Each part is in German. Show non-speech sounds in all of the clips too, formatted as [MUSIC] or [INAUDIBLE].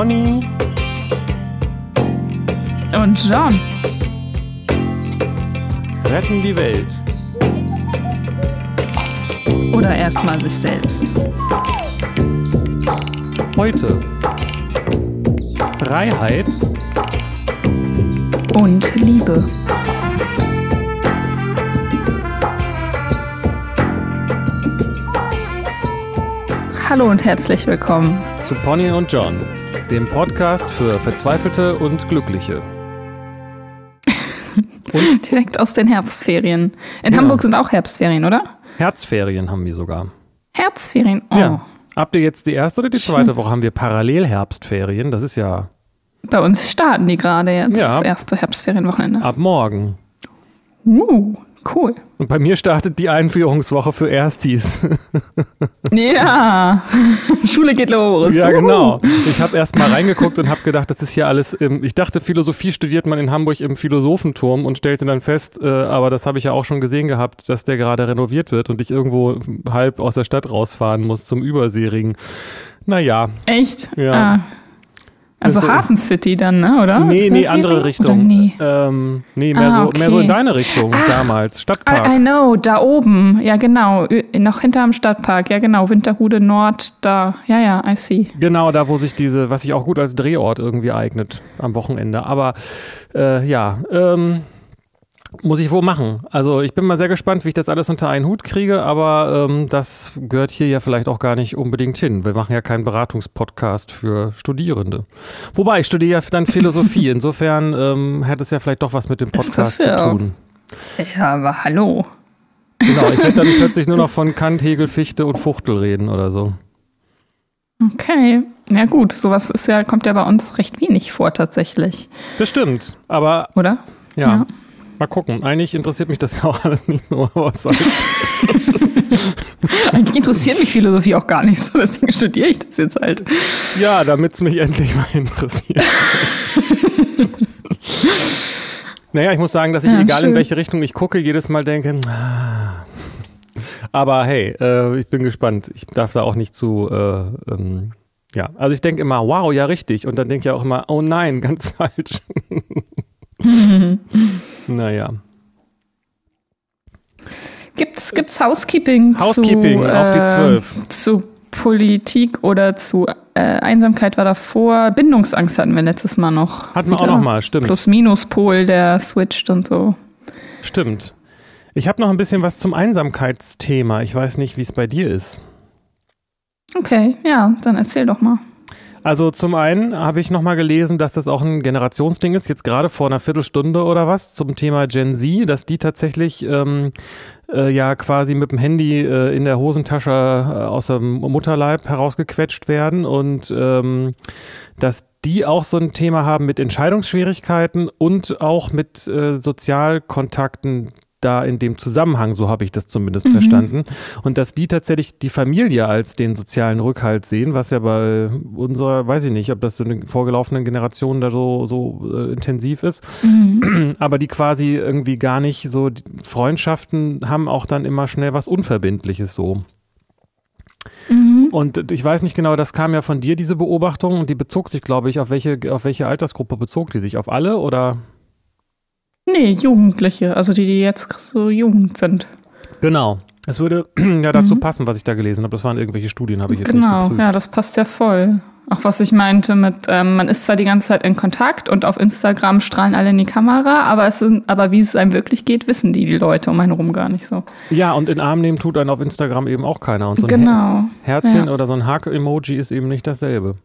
Conny Und John. retten die Welt. Oder erstmal sich selbst. Heute Freiheit Und Liebe. Hallo und herzlich willkommen. zu Pony und John, dem Podcast für Verzweifelte und Glückliche. [LAUGHS] Direkt aus den Herbstferien. In Ja. Hamburg sind auch Herbstferien, oder? Herzferien haben wir sogar. Herbstferien. Oh. Ja. Habt ihr jetzt die erste oder die zweite Woche haben wir parallel Herbstferien? Das ist ja Bei uns starten die gerade jetzt. Ja. Das erste Herbstferienwochenende. ab morgen. Uh, cool. Und bei mir startet die Einführungswoche für Erstis. [LAUGHS] Ja. Schule geht los. Ja, genau. Ich habe erst mal reingeguckt und habe gedacht, das ist hier alles. Im, ich dachte, Philosophie studiert man in Hamburg im Philosophenturm und stellte dann fest, äh, aber das habe ich ja auch schon gesehen gehabt, dass der gerade renoviert wird und ich irgendwo halb aus der Stadt rausfahren muss zum Überseering. Naja, Echt? Ja. Ah. Also so- Hafen City dann, ne? oder? nee, nee, andere? Richtung. Nee. Ähm, nee, mehr, Ah, so, mehr so in okay. deine Richtung damals. Stadtpark. I, I know, da oben. Ja, genau. Noch hinterm Stadtpark. Ja, genau. Winterhude Nord, da. Ja, ja, I see. Genau, da wo sich diese, was sich auch gut als Drehort irgendwie eignet am Wochenende. Aber äh, ja, ähm, muss ich wohl machen. Also ich bin mal sehr gespannt, wie ich das alles unter einen Hut kriege, aber ähm, das gehört hier ja vielleicht auch gar nicht unbedingt hin. Wir machen ja keinen Beratungspodcast für Studierende. Wobei, ich studiere ja dann Philosophie. [LAUGHS] Insofern ähm, hat es ja vielleicht doch was mit dem Podcast ja zu auch. tun. Ja, aber hallo. Genau, ich werde dann [LAUGHS] plötzlich nur noch von Kant, Hegel, Fichte und Fuchtel reden oder so. Okay. Ja, gut. Sowas ist ja, kommt ja bei uns recht wenig vor, tatsächlich. Das stimmt, aber Oder? ja. Ja. Mal gucken. Eigentlich interessiert mich das ja auch [LAUGHS] alles nicht so, aber was. [LAUGHS] Eigentlich interessiert mich Philosophie auch gar nicht so, deswegen studiere ich das jetzt halt. Ja, damit es mich endlich mal [LAUGHS] interessiert. naja, ich muss sagen, dass ich, Ja, egal in schön. welche Richtung ich gucke, jedes Mal denke, ah. aber hey, äh, ich bin gespannt. Ich darf da auch nicht zu, äh, ähm, ja, also ich denke immer, wow, ja, richtig. Und dann denke ich auch immer, oh nein, ganz falsch. Naja. Gibt's, gibt's Housekeeping, Housekeeping zu, auf die äh, Zwölf. zu Politik oder zu äh, Einsamkeit war davor. Bindungsangst hatten wir letztes Mal noch. Hatten wir auch noch mal, stimmt. Plus-Minus-Pol, der switcht und so. Stimmt. Ich habe noch ein bisschen was zum Einsamkeitsthema. Ich weiß nicht, wie es bei dir ist. Okay, ja, dann erzähl doch mal. Also zum einen habe ich nochmal gelesen, dass das auch ein Generationsding ist, jetzt gerade vor einer Viertelstunde oder was, zum Thema Gen Z, dass die tatsächlich ähm, äh, ja quasi mit dem Handy äh, in der Hosentasche äh, aus dem Mutterleib herausgequetscht werden und ähm, dass die auch so ein Thema haben mit Entscheidungsschwierigkeiten und auch mit äh, Sozialkontakten da in dem Zusammenhang, so habe ich das zumindest verstanden. Und dass die tatsächlich die Familie als den sozialen Rückhalt sehen, was ja bei unserer, weiß ich nicht, ob das in den vorgelaufenen Generationen da so, so äh, intensiv ist, aber die quasi irgendwie gar nicht so, Freundschaften haben auch dann immer schnell was Unverbindliches so. Und ich weiß nicht genau, das kam ja von dir, diese Beobachtung, und die bezog sich, glaube ich, auf welche, auf welche Altersgruppe bezog die sich? Auf alle oder? Nee, Jugendliche, also die, die jetzt so jugend sind. Genau. Es würde [CLEARS THROAT] ja dazu passen, was ich da gelesen habe. Das waren irgendwelche Studien, habe ich jetzt Genau, nicht geprüft. ja, das passt ja voll. Auch was ich meinte mit, ähm, man ist zwar die ganze Zeit in Kontakt und auf Instagram strahlen alle in die Kamera, aber es sind, aber wie es einem wirklich geht, wissen die, die Leute um einen rum gar nicht so. Ja, und in Arm nehmen tut einen auf Instagram eben auch keiner. Und so ein genau. Her Herzchen Ja. oder so ein Haken-Emoji ist eben nicht dasselbe.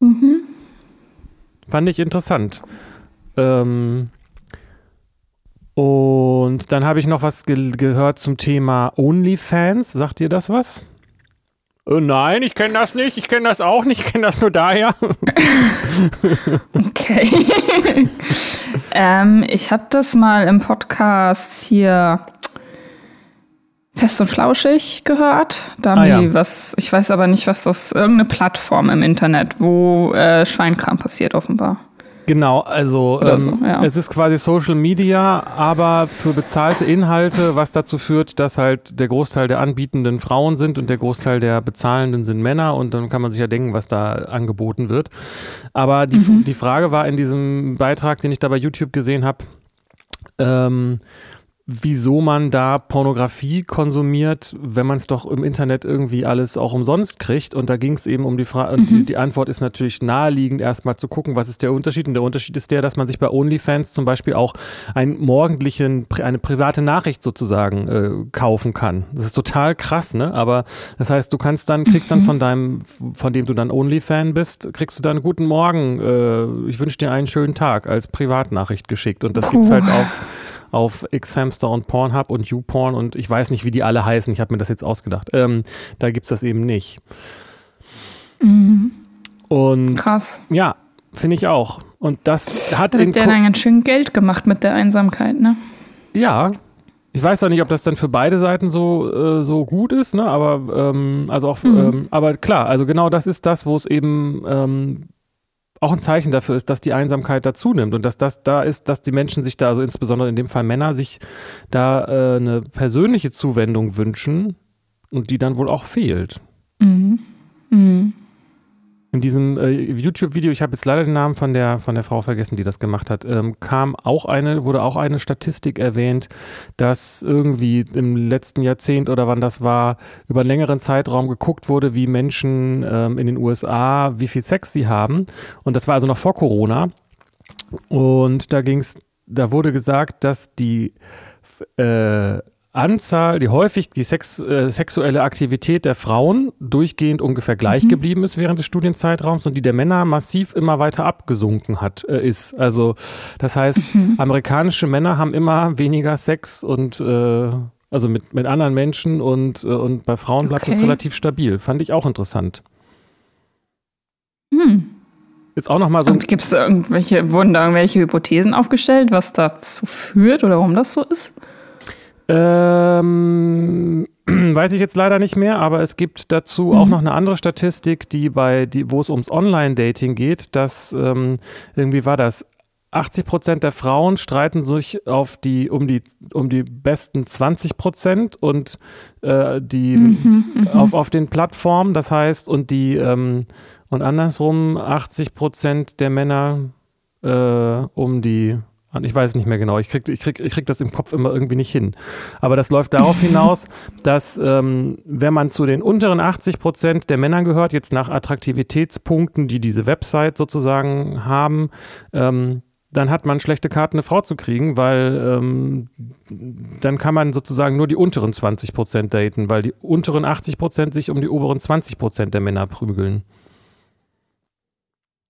Mhm. Fand ich interessant. Ähm, und dann habe ich noch was ge gehört zum Thema OnlyFans. Sagt ihr das was? Äh, nein, ich kenne das nicht. Ich kenne das auch nicht. Ich kenne das nur daher. [LAUGHS] Okay. ähm, ich habe das mal im Podcast hier Fest und Flauschig gehört. Da haben Ah, ja. die was, ich weiß aber nicht, was das, irgendeine Plattform im Internet, wo äh, Schweinkram passiert offenbar. Genau, also ähm, so, ja. es ist quasi Social Media, aber für bezahlte Inhalte, was dazu führt, dass halt der Großteil der anbietenden Frauen sind und der Großteil der bezahlenden sind Männer und dann kann man sich ja denken, was da angeboten wird. Aber die, mhm. die Frage war in diesem Beitrag, den ich da bei YouTube gesehen habe, ähm, wieso man da Pornografie konsumiert, wenn man es doch im Internet irgendwie alles auch umsonst kriegt. Und da ging es eben um die Frage, mhm. die, die, Antwort ist natürlich naheliegend, erstmal zu gucken, was ist der Unterschied. Und der Unterschied ist der, dass man sich bei OnlyFans zum Beispiel auch einen morgendlichen, eine private Nachricht sozusagen äh, kaufen kann. Das ist total krass, ne? Aber das heißt, du kannst dann, kriegst dann mhm. von deinem, von dem du dann OnlyFan bist, kriegst du dann guten Morgen, äh, ich wünsche dir einen schönen Tag als Privatnachricht geschickt. Und das gibt es halt auf auf Xhamster und Pornhub und YouPorn und ich weiß nicht, wie die alle heißen. Ich habe mir das jetzt ausgedacht. Ähm, da gibt es das eben nicht. Mhm. Und Krass. Ja, finde ich auch. Und das hat da hat der dann ganz schön Geld gemacht mit der Einsamkeit, ne? Ja, ich weiß auch nicht, ob das dann für beide Seiten so, äh, so gut ist, ne? Aber ähm, also auch, mhm. ähm, aber klar, also genau das ist das, wo es eben ähm, auch ein Zeichen dafür ist, dass die Einsamkeit da zunimmt und dass das da ist, dass die Menschen sich da, also insbesondere in dem Fall Männer, sich da äh, eine persönliche Zuwendung wünschen und die dann wohl auch fehlt. Mhm. Mhm. In diesem äh, YouTube-Video, ich habe jetzt leider den Namen von der, von der Frau vergessen, die das gemacht hat, ähm, kam auch eine, wurde auch eine Statistik erwähnt, dass irgendwie im letzten Jahrzehnt oder wann das war, über einen längeren Zeitraum geguckt wurde, wie Menschen ähm, in den USA, wie viel Sex sie haben. Und das war also noch vor Corona. Und da ging es, da wurde gesagt, dass die äh, Anzahl, die häufig die Sex, äh, sexuelle Aktivität der Frauen durchgehend ungefähr gleich mhm. geblieben ist während des Studienzeitraums und die der Männer massiv immer weiter abgesunken hat, äh, ist. Also das heißt, mhm. amerikanische Männer haben immer weniger Sex und äh, also mit, mit anderen Menschen und, äh, und bei Frauen bleibt okay. das relativ stabil. Fand ich auch interessant. Hm. Ist auch noch mal so. Und gibt es irgendwelche, wurden da irgendwelche Hypothesen aufgestellt, was dazu führt oder warum das so ist? Ähm, [CLEARS THROAT] weiß ich jetzt leider nicht mehr, aber es gibt dazu mhm. auch noch eine andere Statistik, die bei, die, wo es ums Online-Dating geht, dass ähm, irgendwie war das 80 Prozent der Frauen streiten sich auf die, um, die, um die besten 20 Prozent und äh, die mhm, mhm, auf, auf den Plattformen, das heißt, und die ähm, und andersrum 80 Prozent der Männer äh, um die ich weiß es nicht mehr genau. Ich krieg, ich, krieg, ich krieg das im Kopf immer irgendwie nicht hin. Aber das läuft darauf [LAUGHS] hinaus, dass ähm, wenn man zu den unteren 80 Prozent der Männer gehört, jetzt nach Attraktivitätspunkten, die diese Website sozusagen haben, ähm, dann hat man schlechte Karten, eine Frau zu kriegen, weil ähm, dann kann man sozusagen nur die unteren 20 Prozent daten, weil die unteren 80 Prozent sich um die oberen 20 Prozent der Männer prügeln.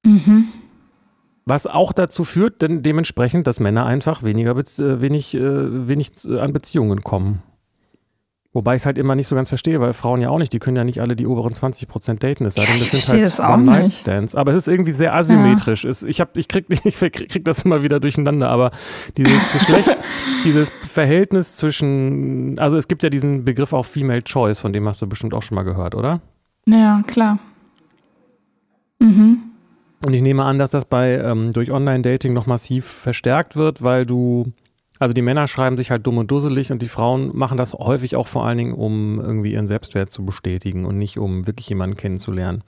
Mhm. Was auch dazu führt, denn dementsprechend, dass Männer einfach weniger äh, wenig, äh, wenig äh, an Beziehungen kommen. Wobei ich es halt immer nicht so ganz verstehe, weil Frauen ja auch nicht, die können ja nicht alle die oberen 20 Prozent daten. Es sei denn, das sind halt One-Night-Stands. Aber es ist irgendwie sehr asymmetrisch. Ja. Es, ich, hab, ich, krieg, [LAUGHS] ich krieg das immer wieder durcheinander, aber dieses Geschlecht, [LAUGHS] dieses Verhältnis zwischen, also es gibt ja diesen Begriff auch Female Choice, von dem hast du bestimmt auch schon mal gehört, oder? Ja, klar. Mhm. Und ich nehme an, dass das bei ähm, durch Online-Dating noch massiv verstärkt wird, weil du, also die Männer schreiben sich halt dumm und dusselig und die Frauen machen das häufig auch vor allen Dingen, um irgendwie ihren Selbstwert zu bestätigen und nicht um wirklich jemanden kennenzulernen.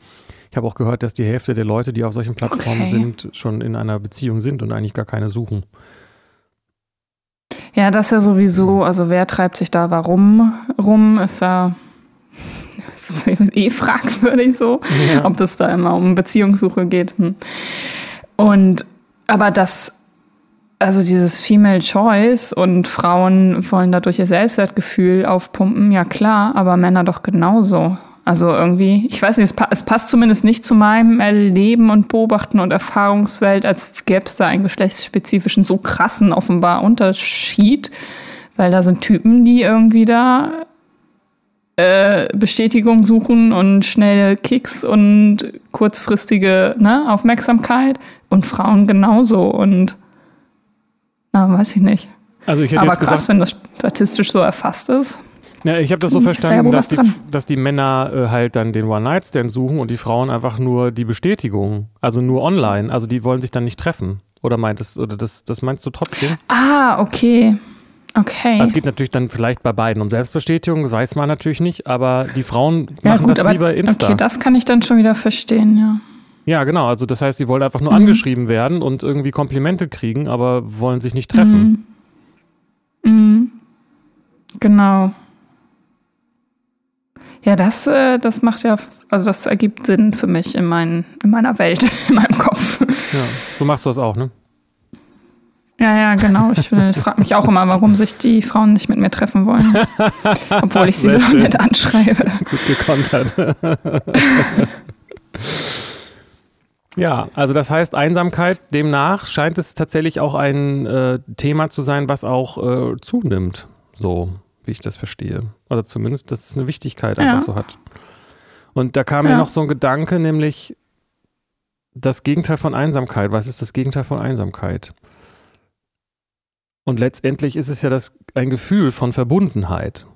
Ich habe auch gehört, dass die Hälfte der Leute, die auf solchen Plattformen okay. sind, schon in einer Beziehung sind und eigentlich gar keine suchen. Ja, das ist ja sowieso, also wer treibt sich da warum rum, ist ja das [LAUGHS] ist eh fragwürdig so, ja. ob das da immer um Beziehungssuche geht. Hm. Und aber das, also dieses Female Choice und Frauen wollen dadurch ihr Selbstwertgefühl aufpumpen, ja klar, aber Männer doch genauso. Also irgendwie, ich weiß nicht, es, pa es passt zumindest nicht zu meinem Erleben und Beobachten und Erfahrungswelt, als gäbe es da einen geschlechtsspezifischen, so krassen offenbar Unterschied. Weil da sind Typen, die irgendwie da äh, Bestätigung suchen und schnelle Kicks und kurzfristige ne, Aufmerksamkeit und Frauen genauso und na, weiß ich nicht. Also ich hätte Aber jetzt krass, gesagt, wenn das statistisch so erfasst ist. Ja, ich habe das so hm, verstanden, da dass, die, dass die Männer äh, halt dann den One-Night-Stand suchen und die Frauen einfach nur die Bestätigung. Also nur online. Also die wollen sich dann nicht treffen. Oder meintest oder das, das meinst du trotzdem? Ah, okay. Okay. Also es geht natürlich dann vielleicht bei beiden um Selbstbestätigung, das weiß man natürlich nicht, aber die Frauen ja, machen gut, das wie bei Insta. Okay, das kann ich dann schon wieder verstehen, ja. Ja, genau. Also das heißt, sie wollen einfach nur mhm. angeschrieben werden und irgendwie Komplimente kriegen, aber wollen sich nicht treffen. Mhm. Mhm. Genau. Ja, das, äh, das macht ja, also das ergibt Sinn für mich in, mein, in meiner Welt, [LAUGHS] in meinem Kopf. Ja, so machst du das auch, ne? Ja, ja, genau. Ich, ich frage mich auch immer, warum sich die Frauen nicht mit mir treffen wollen. Obwohl ich sie Sehr so schön. nett anschreibe. Gut gekontert. ja, also das heißt Einsamkeit, demnach scheint es tatsächlich auch ein äh, Thema zu sein, was auch äh, zunimmt. So, wie ich das verstehe. Oder zumindest, dass es eine Wichtigkeit einfach ja. so hat. Und da kam ja. mir noch so ein Gedanke, nämlich das Gegenteil von Einsamkeit. Was ist das Gegenteil von Einsamkeit? Und letztendlich ist es ja das, ein Gefühl von Verbundenheit.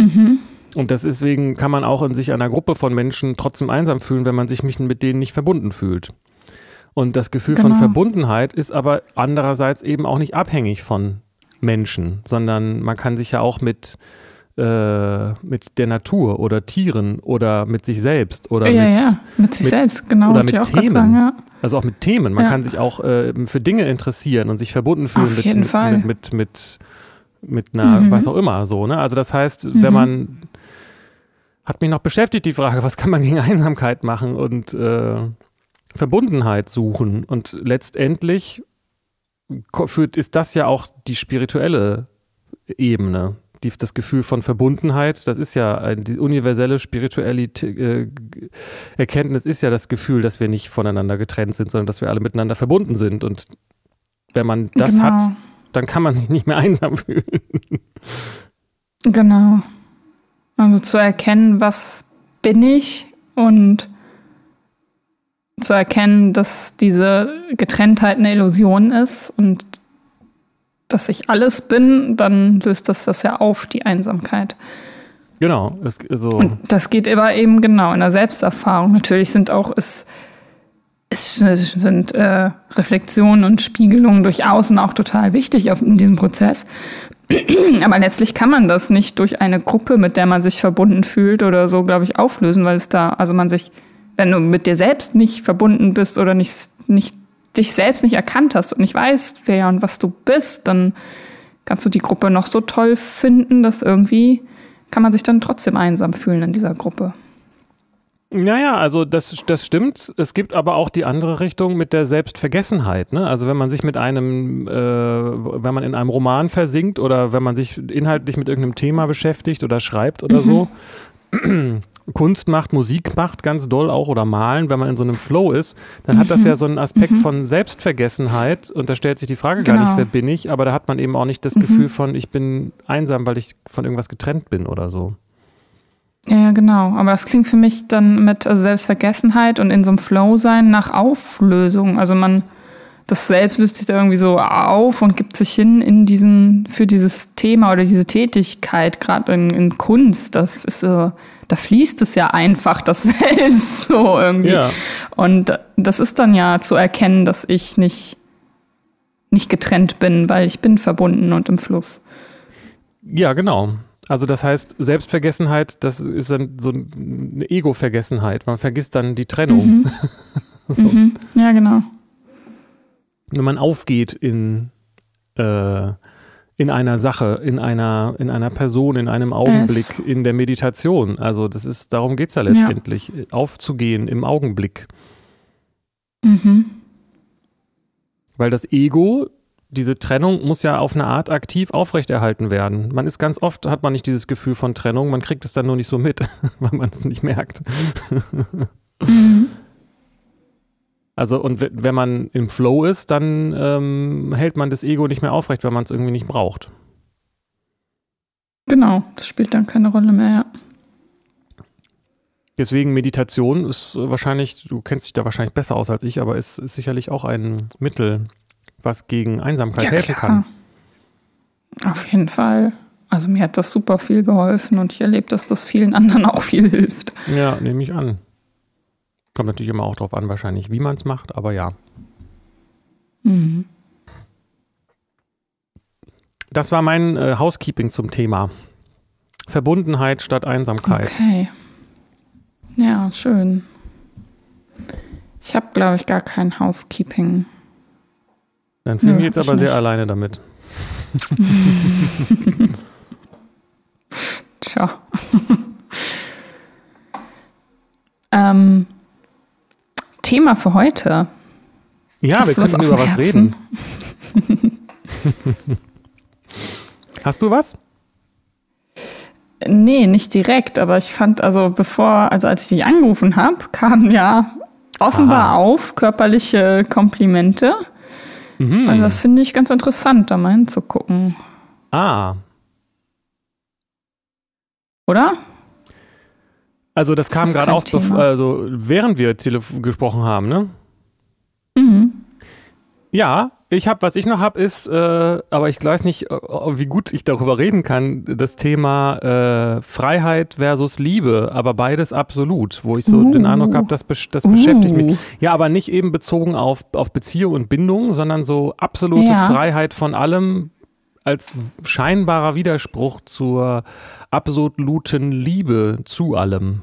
Mhm. Und deswegen kann man auch in sich einer Gruppe von Menschen trotzdem einsam fühlen, wenn man sich mit denen nicht verbunden fühlt. Und das Gefühl genau. von Verbundenheit ist aber andererseits eben auch nicht abhängig von Menschen, sondern man kann sich ja auch mit, äh, mit der Natur oder Tieren oder mit sich selbst oder ja, mit, ja, mit sich mit, selbst, genau. Oder mit Themen. Sagen, ja. Also auch mit Themen. Man ja. kann sich auch äh, für Dinge interessieren und sich verbunden fühlen Auf mit, jeden mit, Fall. mit, mit, mit, mit einer, mhm. was auch immer so. Ne? Also das heißt, mhm. wenn man hat mich noch beschäftigt, die Frage, was kann man gegen Einsamkeit machen und äh, Verbundenheit suchen. Und letztendlich führt, ist das ja auch die spirituelle Ebene die, das Gefühl von Verbundenheit, das ist ja ein, die universelle spirituelle äh, Erkenntnis ist ja das Gefühl, dass wir nicht voneinander getrennt sind, sondern dass wir alle miteinander verbunden sind. Und wenn man das genau. hat, dann kann man sich nicht mehr [LAUGHS] einsam fühlen. Genau. Also zu erkennen, was bin ich und zu erkennen, dass diese Getrenntheit eine Illusion ist und dass ich alles bin, dann löst das das ja auf, die Einsamkeit. Genau. Es, so. Und das geht aber eben genau in der Selbsterfahrung. Natürlich sind auch es, es sind äh, Reflexionen und Spiegelungen durch Außen auch total wichtig auf, in diesem Prozess. [CLEARS THROAT] aber letztlich kann man das nicht durch eine Gruppe, mit der man sich verbunden fühlt oder so, glaube ich, auflösen, weil es da, also man sich, wenn du mit dir selbst nicht verbunden bist oder nicht, nicht dich selbst nicht erkannt hast und nicht weißt, wer und was du bist, dann kannst du die Gruppe noch so toll finden, dass irgendwie kann man sich dann trotzdem einsam fühlen in dieser Gruppe. Naja, also das, das stimmt. Es gibt aber auch die andere Richtung mit der Selbstvergessenheit. Ne? Also wenn man sich mit einem, äh, wenn man in einem Roman versinkt oder wenn man sich inhaltlich mit irgendeinem Thema beschäftigt oder schreibt oder mhm. so, Kunst macht, Musik macht ganz doll auch oder malen, wenn man in so einem Flow ist, dann mhm. hat das ja so einen Aspekt mhm. von Selbstvergessenheit und da stellt sich die Frage genau. gar nicht, genau. wer bin ich, aber da hat man eben auch nicht das mhm. Gefühl von, ich bin einsam, weil ich von irgendwas getrennt bin oder so. Ja, genau. Aber das klingt für mich dann mit also Selbstvergessenheit und in so einem Flow sein nach Auflösung. Also man, das Selbst löst sich da irgendwie so auf und gibt sich hin in diesen, für dieses Thema oder diese Tätigkeit, gerade in, in Kunst. Das ist so da fließt es ja einfach das [LAUGHS] Selbst so irgendwie. Ja. Und das ist dann ja zu erkennen, dass ich nicht, nicht getrennt bin, weil ich bin verbunden und im Fluss. Ja, genau. Also das heißt, Selbstvergessenheit, das ist dann so eine Ego-Vergessenheit. Man vergisst dann die Trennung. Mhm. [LAUGHS] so. mhm. Ja, genau. Wenn man aufgeht in äh, in einer Sache, in einer, in einer Person, in einem Augenblick, es. in der Meditation. Also das ist, darum geht es ja letztendlich, ja. aufzugehen im Augenblick. Mhm. Weil das Ego, diese Trennung muss ja auf eine Art aktiv aufrechterhalten werden. Man ist ganz oft, hat man nicht dieses Gefühl von Trennung, man kriegt es dann nur nicht so mit, [LAUGHS] weil man es nicht merkt. Mhm. Also, und wenn man im Flow ist, dann ähm, hält man das Ego nicht mehr aufrecht, weil man es irgendwie nicht braucht. Genau, das spielt dann keine Rolle mehr, ja. Deswegen Meditation ist wahrscheinlich, du kennst dich da wahrscheinlich besser aus als ich, aber ist, ist sicherlich auch ein Mittel, was gegen Einsamkeit ja, helfen klar. kann. Auf jeden Fall. Also mir hat das super viel geholfen und ich erlebe, dass das vielen anderen [LAUGHS] auch viel hilft. Ja, nehme ich an. Kommt natürlich immer auch darauf an, wahrscheinlich, wie man es macht, aber ja. Mhm. Das war mein äh, Housekeeping zum Thema. Verbundenheit statt Einsamkeit. Okay. Ja, schön. Ich habe, glaube ich, gar kein Housekeeping. Dann fühle ich jetzt aber sehr alleine damit. [LAUGHS] Tja. [LAUGHS] ähm, Thema für heute. Ja, Hast wir können über was reden. [LAUGHS] Hast du was? Nee, nicht direkt, aber ich fand, also bevor, also als ich dich angerufen habe, kamen ja offenbar Aha. auf körperliche Komplimente. Mhm. Also das finde ich ganz interessant, da mal hinzugucken. Ah. Oder? Also das kam gerade auf, also während wir gesprochen haben, ne? Mhm. Ja, ich habe, was ich noch habe, ist, äh, aber ich weiß nicht, wie gut ich darüber reden kann, das Thema äh, Freiheit versus Liebe, aber beides absolut, wo ich so uh. den Eindruck habe, das, das uh. beschäftigt mich. Ja, aber nicht eben bezogen auf, auf Beziehung und Bindung, sondern so absolute ja. Freiheit von allem als scheinbarer Widerspruch zur absoluten Liebe zu allem.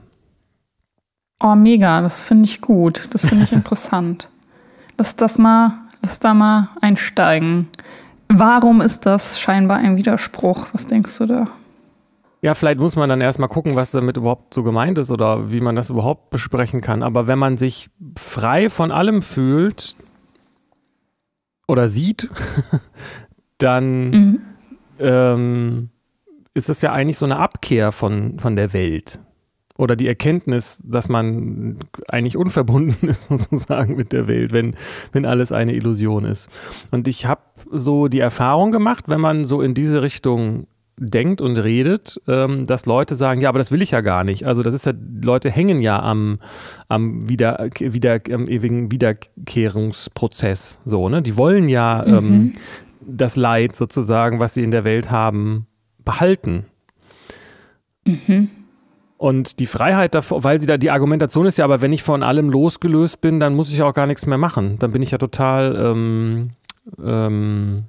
Oh, mega, das finde ich gut, das finde ich [LAUGHS] interessant. Lass das mal Lass da mal einsteigen. Warum ist das scheinbar ein Widerspruch? Was denkst du da? Ja, vielleicht muss man dann erstmal gucken, was damit überhaupt so gemeint ist oder wie man das überhaupt besprechen kann. Aber wenn man sich frei von allem fühlt oder sieht, [LAUGHS] dann mhm. ähm, ist das ja eigentlich so eine Abkehr von, von der Welt oder die Erkenntnis, dass man eigentlich unverbunden [LAUGHS] ist sozusagen mit der Welt, wenn, wenn alles eine Illusion ist. Und ich habe so die Erfahrung gemacht, wenn man so in diese Richtung denkt und redet, ähm, dass Leute sagen, ja, aber das will ich ja gar nicht. Also das ist ja, Leute hängen ja am, am, Wieder, wieder, am ewigen Wiederkehrungsprozess. So, ne? Die wollen ja mhm. ähm, das Leid sozusagen, was sie in der Welt haben, behalten. Mhm. Und die Freiheit davor, weil sie da, die Argumentation ist ja, aber wenn ich von allem losgelöst bin, dann muss ich auch gar nichts mehr machen. Dann bin ich ja total, ähm, ähm,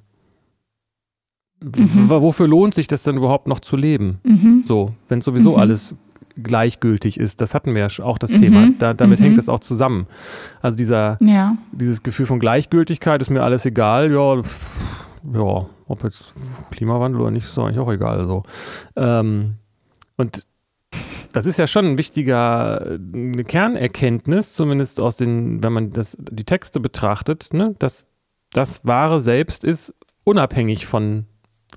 mhm. wofür lohnt sich das denn überhaupt noch zu leben? Mhm. So, wenn sowieso mhm. alles gleichgültig ist. Das hatten wir ja auch das Thema. Mhm. Da, damit hängt es mhm. auch zusammen. Also dieser, ja. dieses Gefühl von Gleichgültigkeit ist mir alles egal. Ja, ja, ob jetzt Klimawandel oder nicht, ist eigentlich auch egal. So. Ähm, und das ist ja schon ein wichtiger, eine Kernerkenntnis, zumindest aus den, wenn man das, die Texte betrachtet, ne, dass das wahre Selbst ist unabhängig von,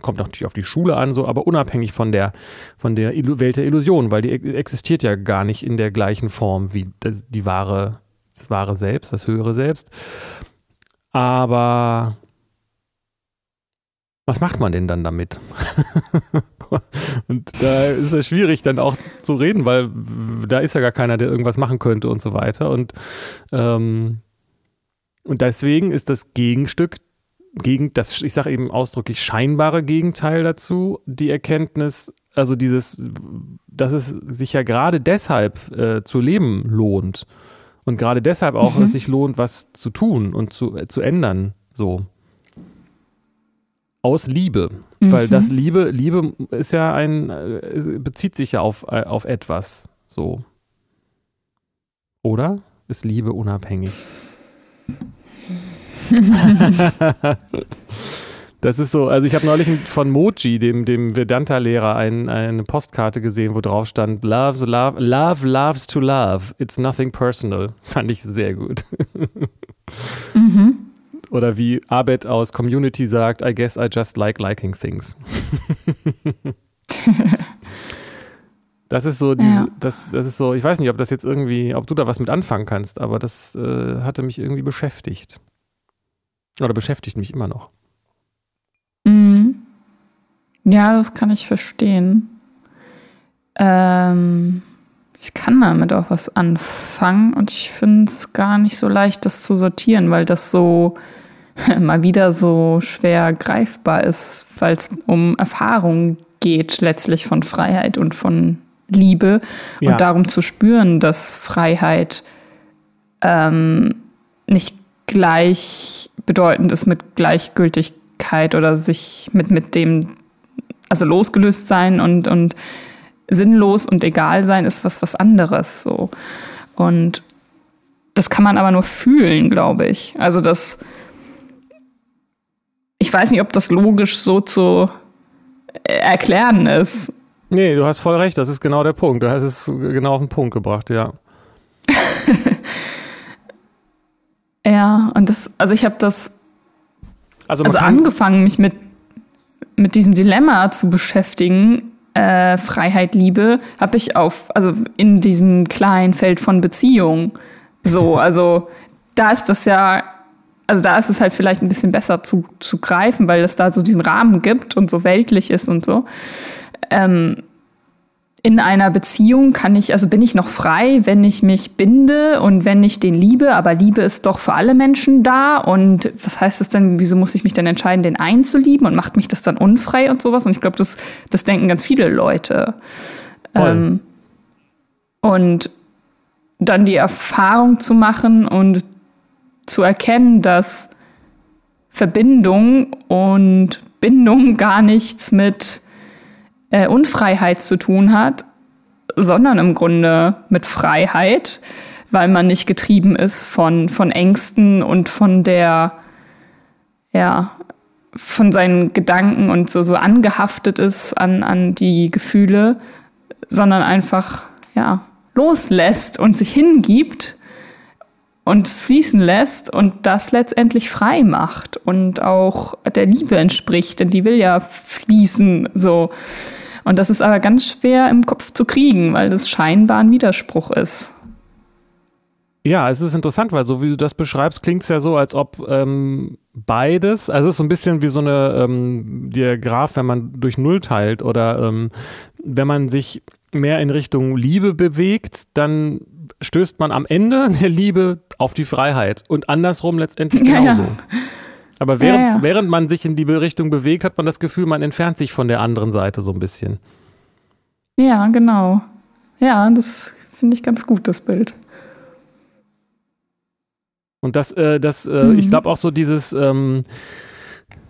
kommt natürlich auf die Schule an, so, aber unabhängig von der, von der Welt der Illusion, weil die existiert ja gar nicht in der gleichen Form wie das, die wahre, das wahre Selbst, das höhere Selbst. Aber was macht man denn dann damit? [LAUGHS] [LAUGHS] und da ist es schwierig, dann auch zu reden, weil da ist ja gar keiner, der irgendwas machen könnte und so weiter. Und, ähm, und deswegen ist das Gegenstück, gegen das, ich sage eben ausdrücklich scheinbare Gegenteil dazu, die Erkenntnis, also dieses, dass es sich ja gerade deshalb äh, zu leben lohnt. Und gerade deshalb auch, mhm. es sich lohnt, was zu tun und zu, äh, zu ändern. So aus Liebe. Mhm. Weil das Liebe, Liebe ist ja ein, äh, bezieht sich ja auf, äh, auf etwas. So. Oder? Ist Liebe unabhängig? [LAUGHS] das ist so, also ich habe neulich von Moji, dem, dem Vedanta-Lehrer, ein, eine Postkarte gesehen, wo drauf stand, Loves, love, love loves to love. It's nothing personal. Fand ich sehr gut. mhm. Oder wie Abed aus Community sagt, I guess I just like liking things. [LAUGHS] das ist so, diese, ja. das, das ist so, ich weiß nicht, ob das jetzt irgendwie, ob du da was mit anfangen kannst, aber das äh, hatte mich irgendwie beschäftigt. Oder beschäftigt mich immer noch. Mhm. Ja, das kann ich verstehen. Ähm, ich kann damit auch was anfangen und ich finde es gar nicht so leicht, das zu sortieren, weil das so [LAUGHS] mal wieder so schwer greifbar ist, weil es um Erfahrungen geht letztlich von Freiheit und von Liebe ja. und darum zu spüren, dass Freiheit ähm, nicht gleichbedeutend ist mit Gleichgültigkeit oder sich mit, mit dem, also losgelöst sein und, und sinnlos und egal sein ist was, was anderes. So. Und das kann man aber nur fühlen, glaube ich. Also das, ich weiß nicht, ob das logisch so zu erklären ist. Nee, du hast voll recht, das ist genau der Punkt. Du hast es genau auf den Punkt gebracht, ja. [LAUGHS] ja, und das, also ich habe das also, also angefangen, mich mit, mit diesem Dilemma zu beschäftigen, äh, Freiheit, Liebe, habe ich auf, also in diesem kleinen Feld von Beziehung. So, [LAUGHS] also da ist das ja, also da ist es halt vielleicht ein bisschen besser zu, zu greifen, weil es da so diesen Rahmen gibt und so weltlich ist und so. Ähm, in einer Beziehung kann ich, also bin ich noch frei, wenn ich mich binde und wenn ich den liebe, aber Liebe ist doch für alle Menschen da und was heißt das denn, wieso muss ich mich dann entscheiden, den einen zu lieben und macht mich das dann unfrei und sowas und ich glaube, das, das denken ganz viele Leute. Ähm, und dann die Erfahrung zu machen und zu erkennen, dass Verbindung und Bindung gar nichts mit äh, Unfreiheit zu tun hat, sondern im Grunde mit Freiheit, weil man nicht getrieben ist von, von Ängsten und von der, ja, von seinen Gedanken und so, so angehaftet ist an, an die Gefühle, sondern einfach, ja, loslässt und sich hingibt und es fließen lässt und das letztendlich frei macht und auch der Liebe entspricht, denn die will ja fließen, so. Und das ist aber ganz schwer im Kopf zu kriegen, weil das scheinbar ein Widerspruch ist. Ja, es ist interessant, weil so wie du das beschreibst, klingt es ja so, als ob ähm, beides, also es ist so ein bisschen wie so eine ähm, der wenn man durch Null teilt oder ähm, wenn man sich mehr in Richtung Liebe bewegt, dann stößt man am Ende [LAUGHS] der Liebe auf die Freiheit und andersrum letztendlich genauso. Ja, ja. Aber während, ja, während man sich in die Richtung bewegt, hat man das Gefühl, man entfernt sich von der anderen Seite so ein bisschen. Ja, genau. Ja, das finde ich ganz gut, das Bild. Und das, äh, das, äh, mhm. ich glaube auch so dieses, ähm,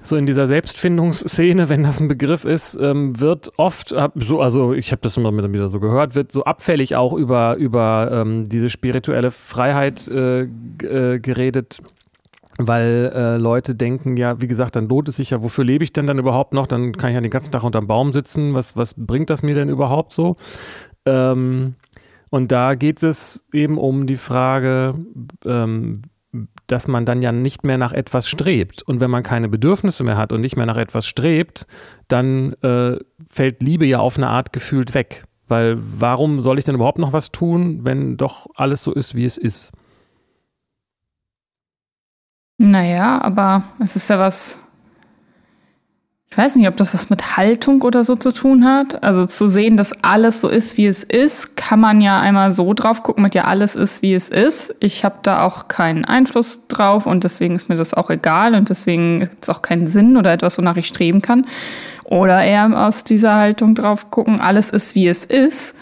so in dieser Selbstfindungsszene, wenn das ein Begriff ist, ähm, wird oft, so, also ich habe das immer wieder so gehört, wird so abfällig auch über, über ähm, diese spirituelle Freiheit äh, äh, geredet weil äh, Leute denken, ja, wie gesagt, dann lohnt es sich ja, wofür lebe ich denn dann überhaupt noch? Dann kann ich ja den ganzen Tag unterm Baum sitzen. Was, was bringt das mir denn überhaupt so? Ähm, und da geht es eben um die Frage, ähm, dass man dann ja nicht mehr nach etwas strebt. Und wenn man keine Bedürfnisse mehr hat und nicht mehr nach etwas strebt, dann äh, fällt Liebe ja auf eine Art gefühlt weg. Weil warum soll ich denn überhaupt noch was tun, wenn doch alles so ist, wie es ist? Naja, aber es ist ja was. Ich weiß nicht, ob das was mit Haltung oder so zu tun hat. Also zu sehen, dass alles so ist, wie es ist, kann man ja einmal so drauf gucken, mit ja alles ist, wie es ist. Ich habe da auch keinen Einfluss drauf und deswegen ist mir das auch egal und deswegen gibt es auch keinen Sinn oder etwas, wonach ich streben kann. Oder eher aus dieser Haltung drauf gucken, alles ist, wie es ist.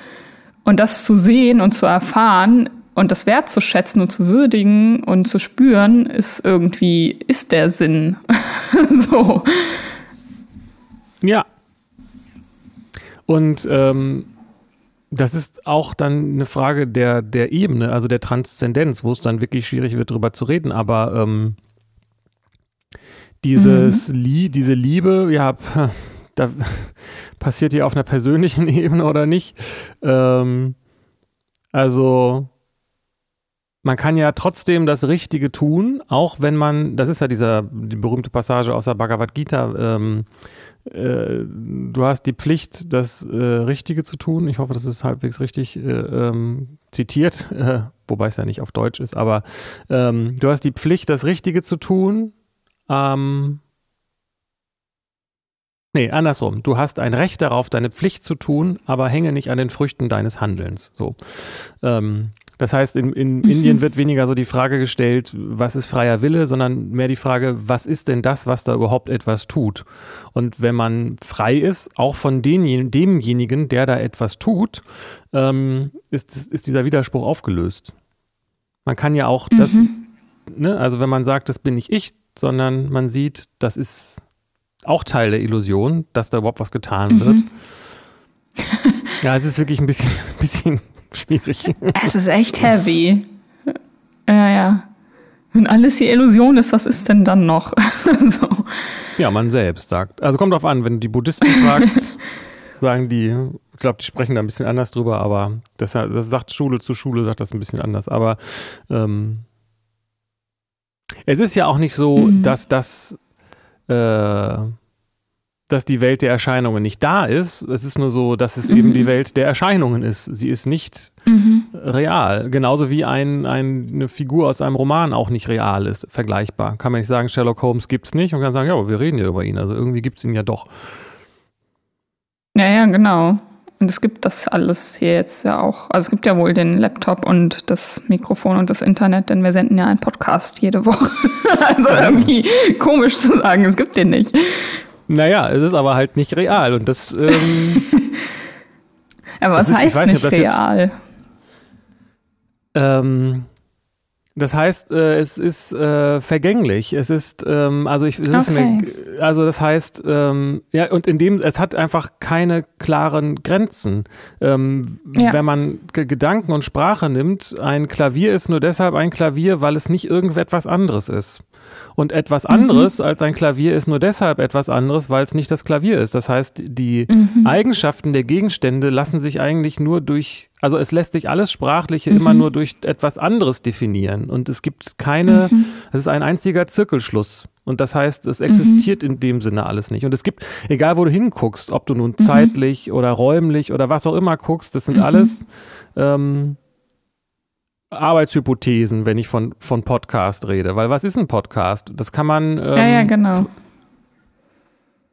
Und das zu sehen und zu erfahren, und das wertzuschätzen und zu würdigen und zu spüren, ist irgendwie, ist der Sinn. [LAUGHS] so. Ja. Und ähm, das ist auch dann eine Frage der, der Ebene, also der Transzendenz, wo es dann wirklich schwierig wird, darüber zu reden. Aber ähm, dieses mhm. Lie diese Liebe, ja, [LAUGHS] da passiert die auf einer persönlichen [LAUGHS] Ebene oder nicht. Ähm, also man kann ja trotzdem das Richtige tun, auch wenn man, das ist ja dieser, die berühmte Passage aus der Bhagavad Gita, ähm, äh, du hast die Pflicht, das äh, Richtige zu tun. Ich hoffe, das ist halbwegs richtig äh, ähm, zitiert, [LAUGHS] äh, wobei es ja nicht auf Deutsch ist, aber ähm, du hast die Pflicht, das Richtige zu tun. Ähm, nee, andersrum. Du hast ein Recht darauf, deine Pflicht zu tun, aber hänge nicht an den Früchten deines Handelns. So. Ähm, Das heißt, in, in mhm. Indien wird weniger so die Frage gestellt, was ist freier Wille, sondern mehr die Frage, was ist denn das, was da überhaupt etwas tut? Und wenn man frei ist, auch von den, demjenigen, der da etwas tut, ähm, ist, ist dieser Widerspruch aufgelöst. Man kann ja auch das, mhm. ne, also wenn man sagt, das bin nicht ich, sondern man sieht, das ist auch Teil der Illusion, dass da überhaupt was getan mhm. wird. ja, es ist wirklich ein bisschen, ein [LAUGHS] bisschen schwierig. [LAUGHS] Es ist echt heavy. Ja, ja. Wenn alles die Illusion ist, was ist denn dann noch? [LAUGHS] so. Ja, man selbst sagt. Also kommt drauf an, wenn du die Buddhisten fragst, [LAUGHS] sagen die, ich glaube, die sprechen da ein bisschen anders drüber, aber das, das sagt Schule zu Schule, sagt das ein bisschen anders. Aber ähm, es ist ja auch nicht so, mhm. dass das äh, dass die Welt der Erscheinungen nicht da ist. Es ist nur so, dass es mhm. eben die Welt der Erscheinungen ist. Sie ist nicht mhm. real. Genauso wie ein, ein, eine Figur aus einem Roman auch nicht real ist, vergleichbar. Kann man nicht sagen, Sherlock Holmes gibt es nicht und kann sagen, ja, wir reden ja über ihn. Also irgendwie gibt es ihn ja doch. Ja, ja, genau. Und es gibt das alles hier jetzt ja auch. Also es gibt ja wohl den Laptop und das Mikrofon und das Internet, denn wir senden ja einen Podcast jede Woche. [LAUGHS] also irgendwie komisch zu sagen, es gibt den nicht. Naja, es ist aber halt nicht real und das. Ähm, [LAUGHS] aber was heißt nicht, nicht real? Jetzt, ähm, das heißt, äh, es ist äh, vergänglich. Es ist, ähm, also ich, es okay. mir, also das heißt, ähm, ja, und in dem, es hat einfach keine klaren Grenzen. Ähm, ja. Wenn man G Gedanken und Sprache nimmt, ein Klavier ist nur deshalb ein Klavier, weil es nicht irgendetwas anderes ist. Und etwas anderes mhm. als ein Klavier ist nur deshalb etwas anderes, weil es nicht das Klavier ist. Das heißt, die mhm. Eigenschaften der Gegenstände lassen sich eigentlich nur durch, also es lässt sich alles Sprachliche mhm. immer nur durch etwas anderes definieren. Und es gibt keine, mhm. es ist ein einziger Zirkelschluss. Und das heißt, es existiert in dem Sinne alles nicht. Und es gibt, egal wo du hinguckst, ob du nun mhm. zeitlich oder räumlich oder was auch immer guckst, das sind mhm. alles ähm, Arbeitshypothesen, wenn ich von, von Podcast rede. Weil was ist ein Podcast? Das kann man. Ähm, ja, ja, genau.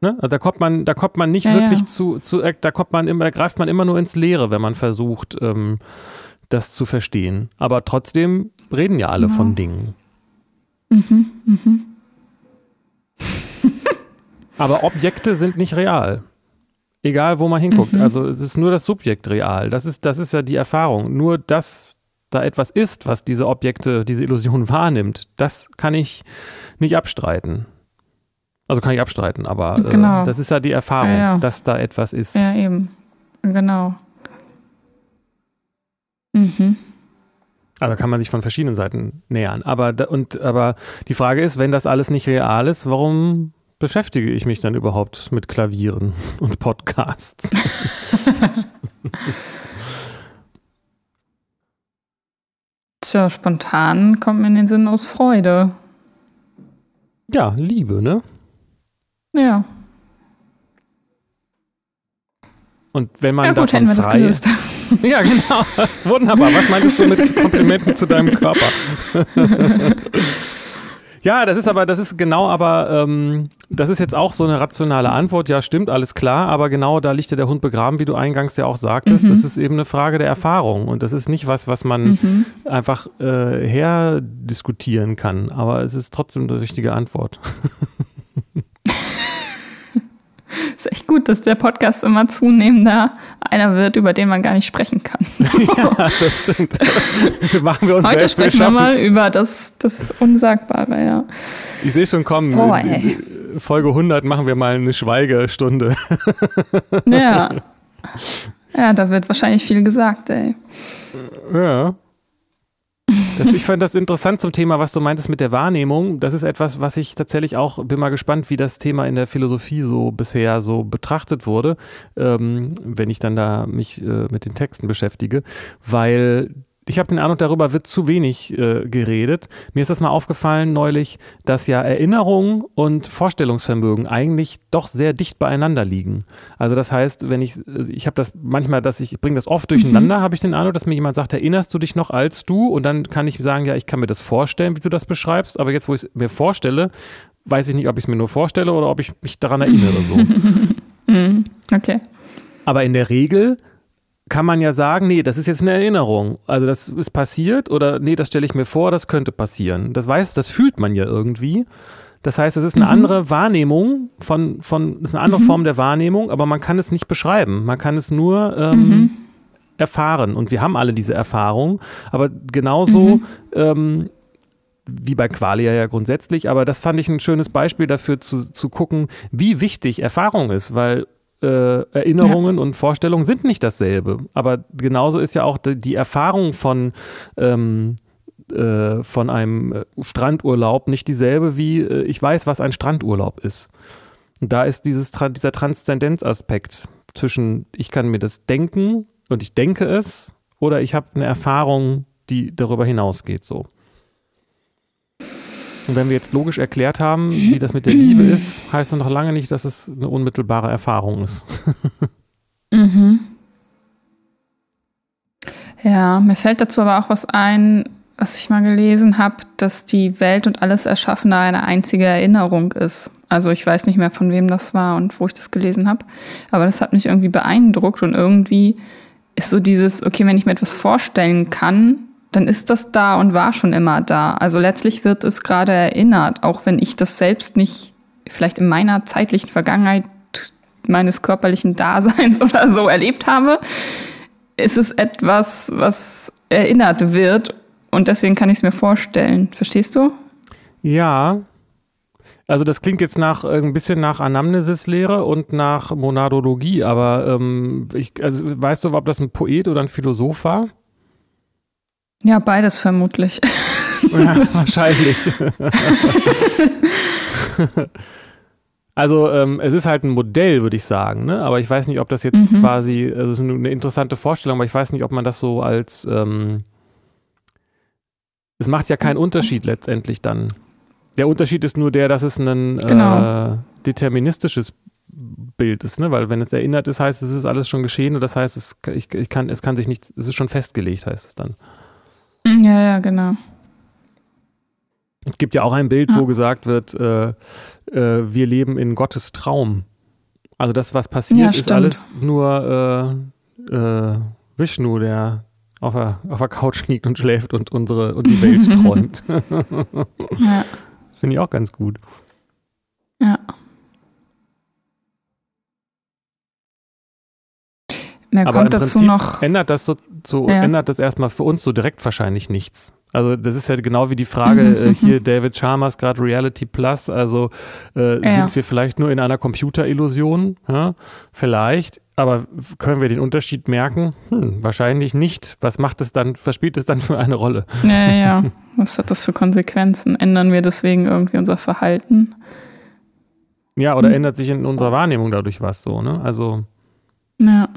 Ne? also da kommt man, da kommt man nicht ja, wirklich ja. zu, zu, äh, da kommt man immer, da greift man immer nur ins Leere, wenn man versucht, ähm, das zu verstehen. Aber trotzdem reden ja alle genau. von Dingen. Mhm, mhm. [LAUGHS] Aber Objekte sind nicht real. Egal, wo man hinguckt. Mhm. Also es ist nur das Subjekt real. Das ist, das ist ja die Erfahrung. Nur das da etwas ist, was diese Objekte, diese Illusion wahrnimmt, das kann ich nicht abstreiten. Also kann ich abstreiten, aber äh, genau. das ist ja die Erfahrung, ja, ja. dass da etwas ist. Ja, eben. Genau. Mhm. Also kann man sich von verschiedenen Seiten nähern. Aber, und, aber die Frage ist, wenn das alles nicht real ist, warum beschäftige ich mich dann überhaupt mit Klavieren [LAUGHS] und Podcasts? [LAUGHS] Tja, spontan kommt mir in den Sinn aus Freude. Ja, Liebe, ne? Ja. Und wenn man ja, gut, davon hätten wir frei das gelöst. [LAUGHS] ja, genau. Wunderbar. Was meintest du mit Komplimenten zu deinem Körper? [LAUGHS] Ja, das ist aber, das ist genau, aber ähm, das ist jetzt auch so eine rationale Antwort. Ja, stimmt, alles klar, aber genau da liegt ja der Hund begraben, wie du eingangs ja auch sagtest. Mhm. Das ist eben eine Frage der Erfahrung und das ist nicht was, was man mhm. einfach äh, herdiskutieren kann, aber es ist trotzdem eine richtige Antwort. [LAUGHS] ist echt gut, dass der Podcast immer zunehmender einer wird, über den man gar nicht sprechen kann. [LAUGHS] ja, das stimmt. [LAUGHS] Machen wir uns Heute sprechen wir mal über das, das Unsagbare, ja. Ich sehe schon kommen. Boah, ey. Folge 100 machen wir mal eine Schweigestunde. ja. [LAUGHS] Ja, da wird wahrscheinlich viel gesagt, ey. Ja. Das, ich fand das interessant zum Thema, was du meintest mit der Wahrnehmung. Das ist etwas, was ich tatsächlich auch, bin mal gespannt, wie das Thema in der Philosophie so bisher so betrachtet wurde, ähm, wenn ich dann da mich äh, mit den Texten beschäftige, weil ich habe den Eindruck, darüber wird zu wenig äh, geredet. Mir ist das mal aufgefallen neulich, dass ja Erinnerung und Vorstellungsvermögen eigentlich doch sehr dicht beieinander liegen. Also das heißt, wenn ich, also ich habe das manchmal, dass ich, ich bringe das oft durcheinander, mhm. habe ich den Eindruck, dass mir jemand sagt, erinnerst du dich noch als du? Und dann kann ich sagen, ja, ich kann mir das vorstellen, wie du das beschreibst, aber jetzt, wo ich es mir vorstelle, weiß ich nicht, ob ich es mir nur vorstelle oder ob ich mich daran erinnere. So. [LAUGHS] Mhm. okay. Aber in der Regel kann man ja sagen, nee, das ist jetzt eine Erinnerung. Also das ist passiert oder nee, das stelle ich mir vor, das könnte passieren. Das weiß, das fühlt man ja irgendwie. Das heißt, es ist eine mhm. andere Wahrnehmung von, von, ist eine andere mhm. Form der Wahrnehmung, aber man kann es nicht beschreiben. Man kann es nur ähm, mhm. erfahren. Und wir haben alle diese Erfahrung. Aber genauso mhm. ähm, wie bei Qualia ja grundsätzlich, aber das fand ich ein schönes Beispiel dafür zu, zu gucken, wie wichtig Erfahrung ist, weil äh, Erinnerungen ja. und Vorstellungen sind nicht dasselbe. Aber genauso ist ja auch die, die Erfahrung von ähm, äh, von einem Strandurlaub nicht dieselbe wie äh, ich weiß, was ein Strandurlaub ist. Und da ist dieses, dieser Transzendenzaspekt zwischen ich kann mir das denken und ich denke es oder ich habe eine Erfahrung, die darüber hinausgeht so. Und wenn wir jetzt logisch erklärt haben, wie das mit der Liebe ist, heißt das noch lange nicht, dass es eine unmittelbare Erfahrung ist. [LAUGHS] mhm. Ja, mir fällt dazu aber auch was ein, was ich mal gelesen habe, dass die Welt und alles Erschaffene eine einzige Erinnerung ist. Also ich weiß nicht mehr, von wem das war und wo ich das gelesen habe, aber das hat mich irgendwie beeindruckt und irgendwie ist so dieses, okay, wenn ich mir etwas vorstellen kann, dann ist das da und war schon immer da. Also letztlich wird es gerade erinnert, auch wenn ich das selbst nicht vielleicht in meiner zeitlichen Vergangenheit meines körperlichen Daseins [LAUGHS] oder so erlebt habe, ist es etwas, was erinnert wird und deswegen kann ich es mir vorstellen. Verstehst du? Ja. Also das klingt jetzt nach äh, ein bisschen nach Anamnesis-Lehre und nach Monadologie, aber ähm, ich, also, weißt du, ob das ein Poet oder ein Philosoph war? Ja, beides vermutlich. Ja, wahrscheinlich. [LAUGHS] also ähm, es ist halt ein Modell, würde ich sagen, ne? aber ich weiß nicht, ob das jetzt mhm. quasi, also es ist eine interessante Vorstellung, aber ich weiß nicht, ob man das so als ähm, es macht ja keinen Unterschied letztendlich dann. Der Unterschied ist nur der, dass es ein genau. äh, deterministisches Bild ist, ne? Weil wenn es erinnert ist, heißt es, es ist alles schon geschehen und das heißt, es, ich, ich kann, es kann sich nichts, es ist schon festgelegt, heißt es dann. Ja, ja, genau. Es gibt ja auch ein Bild, ja. wo gesagt wird, äh, äh, wir leben in Gottes Traum. Also das, was passiert, ja, ist alles nur äh, äh Vishnu, der auf der, auf der Couch liegt und schläft und unsere und die Welt [LAUGHS] träumt. ja. [LAUGHS] Finde ich auch ganz gut. Ja. Mehr Aber kommt dazu noch. Ändert das so, so ja. ändert das erstmal für uns so direkt wahrscheinlich nichts. Also das ist ja genau wie die Frage mhm, äh, hier David Chalmers gerade Reality Plus. Also äh, ja. sind wir vielleicht nur in einer Computerillusion? Ja? Vielleicht. Aber können wir den Unterschied merken? Hm, wahrscheinlich nicht. Was macht es dann, was spielt es dann für eine Rolle? Ja, ja. [LAUGHS] Was hat das für Konsequenzen? Ändern wir deswegen irgendwie unser Verhalten? Ja, oder hm. ändert sich in unserer Wahrnehmung dadurch was so, ne? Also. Ja.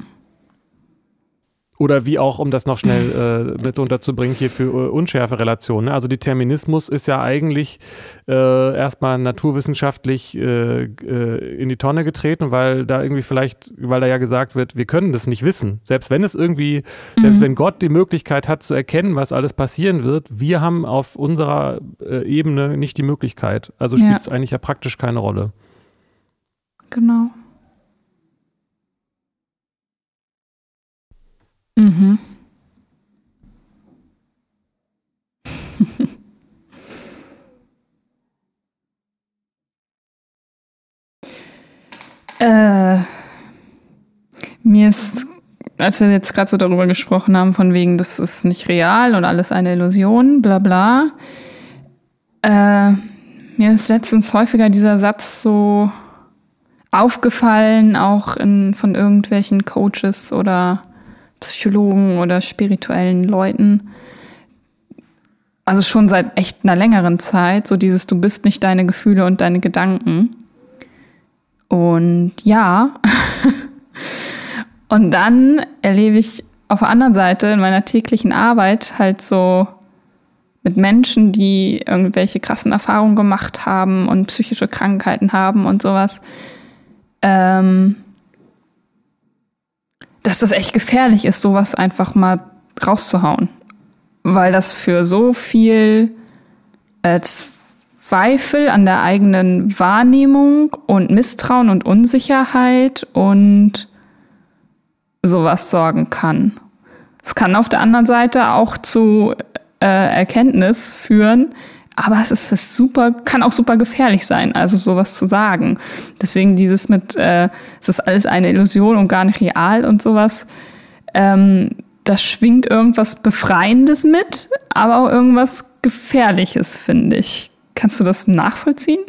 Oder wie auch, um das noch schnell äh, mit unterzubringen, hier für äh, unschärfe Relationen. Ne? Also Determinismus ist ja eigentlich äh, erstmal naturwissenschaftlich äh, äh, in die Tonne getreten, weil da irgendwie vielleicht, weil da ja gesagt wird, wir können das nicht wissen. Selbst wenn es irgendwie, mhm. selbst wenn Gott die Möglichkeit hat zu erkennen, was alles passieren wird, wir haben auf unserer äh, Ebene nicht die Möglichkeit. Also spielt es eigentlich ja praktisch keine Rolle. Genau. Mhm. [LAUGHS] äh, mir ist, als wir jetzt gerade so darüber gesprochen haben, von wegen, das ist nicht real und alles eine Illusion, bla bla, äh, mir ist letztens häufiger dieser Satz so aufgefallen, auch in, von irgendwelchen Coaches oder Psychologen oder spirituellen Leuten. Also schon seit echt einer längeren Zeit, so dieses Du bist nicht deine Gefühle und deine Gedanken. Und ja. [LAUGHS] und dann erlebe ich auf der anderen Seite in meiner täglichen Arbeit halt so mit Menschen, die irgendwelche krassen Erfahrungen gemacht haben und psychische Krankheiten haben und sowas. Ähm, dass das echt gefährlich ist, sowas einfach mal rauszuhauen. Weil das für so viel äh, Zweifel an der eigenen Wahrnehmung und Misstrauen und Unsicherheit und sowas sorgen kann. Es kann auf der anderen Seite auch zu äh, Erkenntnis führen, aber es ist, ist super, kann auch super gefährlich sein, also sowas zu sagen. Deswegen dieses mit, äh, es ist alles eine Illusion und gar nicht real und sowas. Ähm, das schwingt irgendwas Befreiendes mit, aber auch irgendwas Gefährliches, finde ich. Kannst du das nachvollziehen?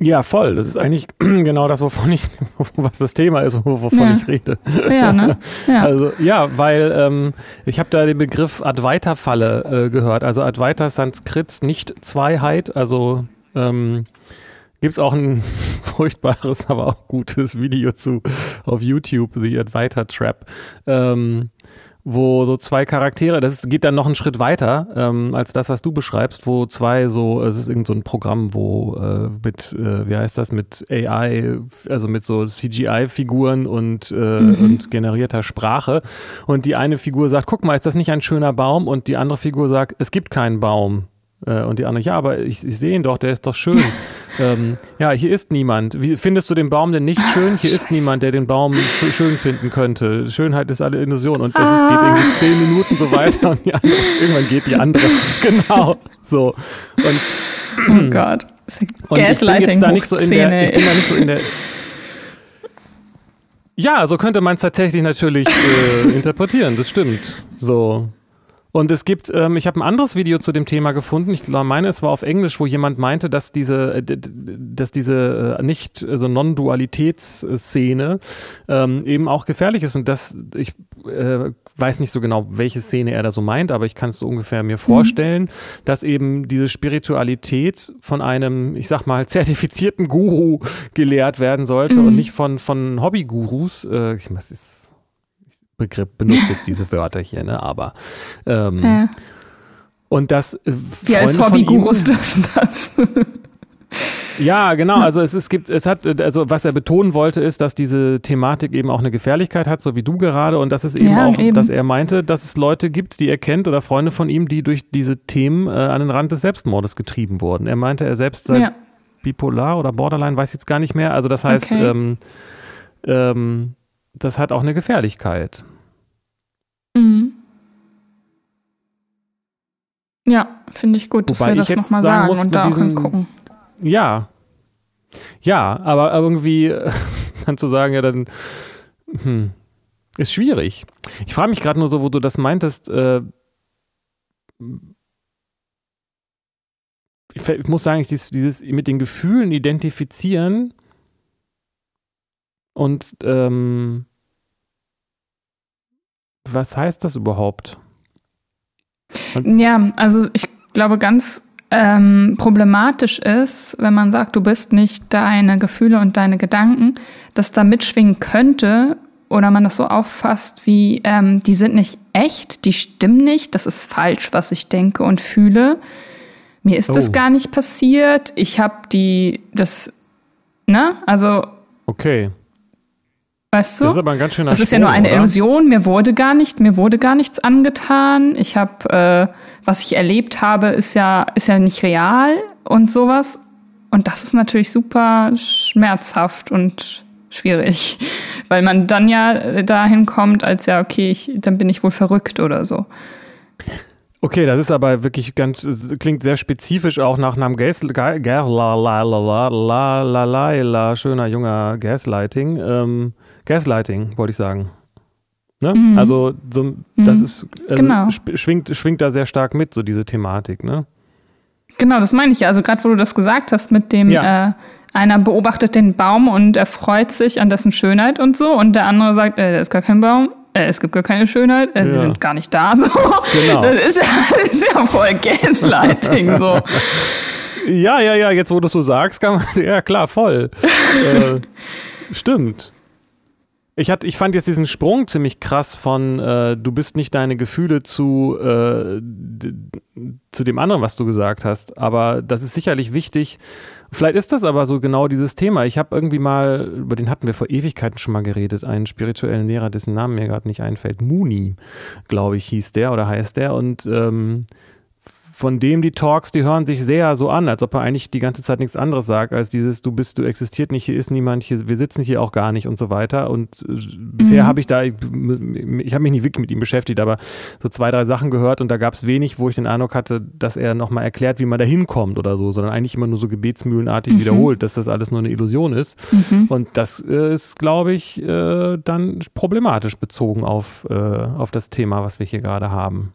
Ja, voll. Das ist eigentlich [CLEARS THROAT] genau das, wovon ich, [LAUGHS] was das Thema ist, wovon ja. ich rede. Ja, ne? [LAUGHS] Ja. Also, ja, weil ähm, ich habe da den Begriff Advaita-Falle äh, gehört. Also Advaita Sanskrit, nicht Zweiheit. Also ähm, gibt es auch ein [LAUGHS] furchtbares, aber auch gutes Video zu auf YouTube, The Advaita Trap. Ähm, wo so zwei Charaktere, das geht dann noch einen Schritt weiter ähm, als das, was du beschreibst, wo zwei so, es ist irgend so ein Programm, wo äh, mit, äh, wie heißt das, mit AI, also mit so CGI-Figuren und, äh, mhm. und generierter Sprache. Und die eine Figur sagt, guck mal, ist das nicht ein schöner Baum? Und die andere Figur sagt, es gibt keinen Baum. Äh, und die andere, ja, aber ich, ich sehe ihn doch, der ist doch schön. [LAUGHS] ähm, ja, hier ist niemand. Wie findest du den Baum denn nicht schön? Hier ist niemand, der den Baum schön finden könnte. Schönheit ist alle Illusion. Und das ist, geht irgendwie zehn Minuten so weiter und andere, [LAUGHS] irgendwann geht die andere. [LAUGHS] genau. So. Und, oh Gott. Gaslighting. Ich bin, nicht so in der, ich bin da nicht so in der. Ja, so könnte man es tatsächlich natürlich äh, interpretieren, das stimmt. So. Und es gibt, ähm, ich habe ein anderes Video zu dem Thema gefunden. Ich glaube, meine, es war auf Englisch, wo jemand meinte, dass diese, äh, dass diese äh, nicht, also Non-Dualitätsszene ähm, eben auch gefährlich ist und dass ich äh, weiß nicht so genau, welche Szene er da so meint, aber ich kann es so ungefähr mir vorstellen, mhm. dass eben diese Spiritualität von einem, ich sag mal, zertifizierten Guru gelehrt werden sollte mhm. und nicht von, von Hobbygurus. Äh, ich, was ist Begriff benutze diese Wörter hier, ne? Aber ähm, ja. und das äh, Wir als Hobbygurus dürfen das. Ja, genau. Also es, es gibt, es hat, also was er betonen wollte, ist, dass diese Thematik eben auch eine Gefährlichkeit hat, so wie du gerade, und dass es eben ja, auch, eben. dass er meinte, dass es Leute gibt, die er kennt oder Freunde von ihm, die durch diese Themen äh, an den Rand des Selbstmordes getrieben wurden. Er meinte, er selbst sei ja. bipolar oder Borderline, weiß jetzt gar nicht mehr. Also das heißt, okay. ähm, ähm, das hat auch eine Gefährlichkeit. Mhm. Ja, finde ich gut, dass Wobei wir das nochmal sagen, sagen und da auch hingucken. Ja. Ja, aber irgendwie [LAUGHS] dann zu sagen, ja, dann hm, ist schwierig. Ich frage mich gerade nur so, wo du das meintest, äh, ich, muss sagen, dieses, dieses mit den Gefühlen identifizieren und ähm, was heißt das überhaupt? Und ja, also ich glaube, ganz ähm, problematisch ist, wenn man sagt, du bist nicht deine Gefühle und deine Gedanken, dass da mitschwingen könnte oder man das so auffasst wie, ähm, die sind nicht echt, die stimmen nicht, das ist falsch, was ich denke und fühle. Mir ist oh. das gar nicht passiert. Ich habe die, das, ne? Also. Okay. Weißt du? Das ist aber ein ganz schöner Das ist ja nur eine oder? Illusion. Mir wurde gar nicht, mir wurde gar nichts angetan. Ich habe, äh, was ich erlebt habe, ist ja, ist ja nicht real und sowas. Und das ist natürlich super schmerzhaft und schwierig, weil man dann ja dahin kommt, als ja, okay, ich, dann bin ich wohl verrückt oder so. Okay, das ist aber wirklich ganz, klingt sehr spezifisch auch nach einem Gas, la, la, la, la, la, la, la, schöner junger Gaslighting. Ähm, Gaslighting, wollte ich sagen. Ne? Mhm. Also, so, das mhm. ist, also genau. schwingt, schwingt da sehr stark mit, so diese Thematik, ne? Genau, das meine ich ja. Also, gerade wo du das gesagt hast, mit dem, ja. äh, einer beobachtet den Baum und er freut sich an dessen Schönheit und so, und der andere sagt, äh, da ist gar kein Baum, äh, es gibt gar keine Schönheit, äh, ja. wir sind gar nicht da. [LAUGHS] So. Genau. Das ist ja, das ist ja voll Gaslighting. so. Ja, ja, ja, jetzt wo du es so sagst, kann man, [LAUGHS] ja klar, voll. äh, [LAUGHS] stimmt. Ich, hatte, ich fand jetzt diesen Sprung ziemlich krass von äh, du bist nicht deine Gefühle zu, äh, zu dem anderen, was du gesagt hast. Aber das ist sicherlich wichtig. Vielleicht ist das aber so genau dieses Thema. Ich habe irgendwie mal, über den hatten wir vor Ewigkeiten schon mal geredet, einen spirituellen Lehrer, dessen Namen mir gerade nicht einfällt. Muni, glaube ich, hieß der oder heißt der. Und ähm, von dem die Talks, die hören sich sehr so an, als ob er eigentlich die ganze Zeit nichts anderes sagt, als dieses, du bist, du existiert nicht, hier ist niemand, hier, wir sitzen hier auch gar nicht und so weiter. Und äh, bisher mhm. habe ich da, ich, ich habe mich nicht wirklich mit ihm beschäftigt, aber so zwei, drei Sachen gehört und da gab es wenig, wo ich den Eindruck hatte, dass er nochmal erklärt, wie man da hinkommt oder so, sondern eigentlich immer nur so gebetsmühlenartig mhm. wiederholt, dass das alles nur eine Illusion ist. Mhm. Und das äh, ist, glaube ich, äh, dann problematisch bezogen auf, äh, auf das Thema, was wir hier gerade haben.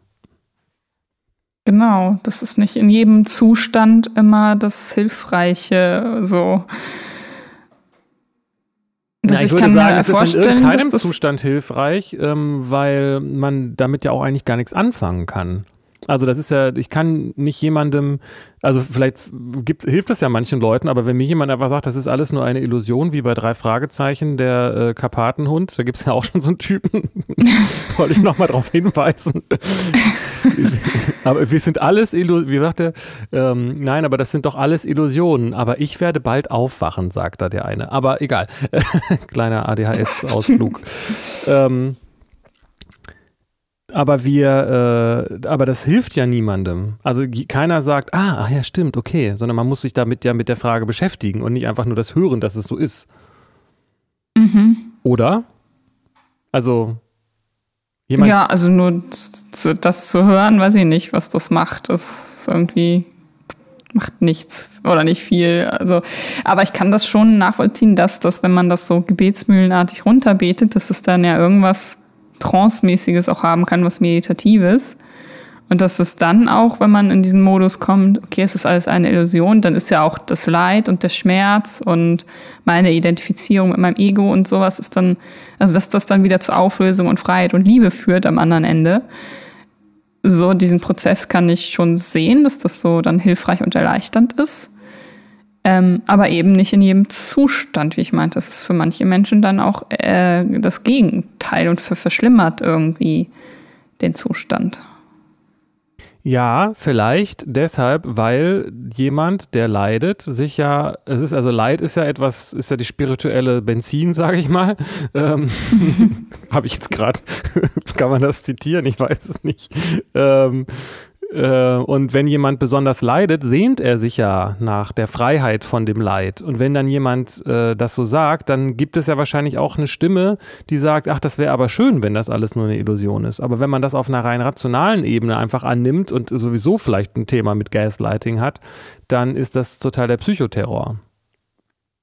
Genau, das ist nicht in jedem Zustand immer das Hilfreiche so. Ja, ich, ich würde sagen, es ist in irgendeinem Zustand hilfreich, ähm, weil man damit ja auch eigentlich gar nichts anfangen kann. Also das ist ja, ich kann nicht jemandem, also vielleicht gibt, hilft das ja manchen Leuten, aber wenn mir jemand einfach sagt, das ist alles nur eine Illusion, wie bei drei Fragezeichen, der äh, Karpatenhund, da gibt es ja auch schon so einen Typen, [LAUGHS] wollte ich nochmal darauf hinweisen. [LAUGHS] aber wir sind alles, Illusionen, wie sagt er, ähm, nein, aber das sind doch alles Illusionen, aber ich werde bald aufwachen, sagt da der eine. Aber egal, [LAUGHS] kleiner ADHS-Ausflug. ähm, aber wir, äh, aber das hilft ja niemandem. Also keiner sagt, ah, ach ja, stimmt, okay, sondern man muss sich damit ja mit der Frage beschäftigen und nicht einfach nur das hören, dass es so ist. Mhm. Oder? Also jemand. Ja, also nur das zu hören, weiß ich nicht, was das macht. Das ist irgendwie macht nichts oder nicht viel. Also, aber ich kann das schon nachvollziehen, dass das, wenn man das so gebetsmühlenartig runterbetet, dass es dann ja irgendwas Trance-mäßiges auch haben kann, was Meditatives. Und dass es dann auch, wenn man in diesen Modus kommt, okay, es ist alles eine Illusion, dann ist ja auch das Leid und der Schmerz und meine Identifizierung mit meinem Ego und sowas ist dann, also dass das dann wieder zur Auflösung und Freiheit und Liebe führt am anderen Ende. So, diesen Prozess kann ich schon sehen, dass das so dann hilfreich und erleichternd ist. Ähm, aber eben nicht in jedem Zustand, wie ich meinte. Das ist für manche Menschen dann auch äh, das Gegenteil und verschlimmert irgendwie den Zustand. Ja, vielleicht deshalb, weil jemand, der leidet, sich ja, es ist also Leid ist ja etwas, ist ja die spirituelle Benzin, sage ich mal. [LAUGHS] Ähm, [LAUGHS] Habe ich jetzt gerade, [LAUGHS] kann man das zitieren? Ich weiß es nicht. Ähm, äh, und wenn jemand besonders leidet, sehnt er sich ja nach der Freiheit von dem Leid. Und wenn dann jemand äh, das so sagt, dann gibt es ja wahrscheinlich auch eine Stimme, die sagt, ach, das wäre aber schön, wenn das alles nur eine Illusion ist. Aber wenn man das auf einer rein rationalen Ebene einfach annimmt und sowieso vielleicht ein Thema mit Gaslighting hat, dann ist das total der Psychoterror.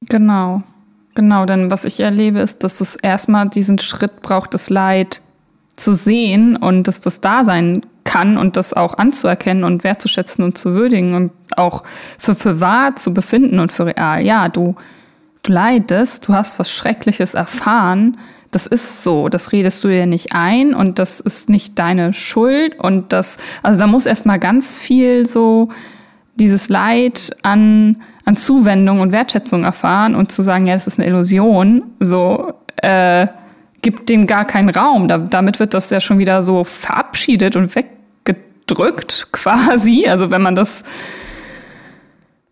Genau. Genau, denn was ich erlebe, ist, dass es erstmal diesen Schritt braucht, das Leid zu sehen und dass das da sein kann und das auch anzuerkennen und wertzuschätzen und zu würdigen und auch für, für wahr zu befinden und für real. Ja, du, du leidest, du hast was Schreckliches erfahren. Das ist so, das redest du dir nicht ein und das ist nicht deine Schuld und das, also da muss erstmal ganz viel so dieses Leid an, an Zuwendung und Wertschätzung erfahren und zu sagen, ja, das ist eine Illusion, so, äh, gibt dem gar keinen Raum. Da, damit wird das ja schon wieder so verabschiedet und weggedrückt [LAUGHS] quasi. Also wenn man das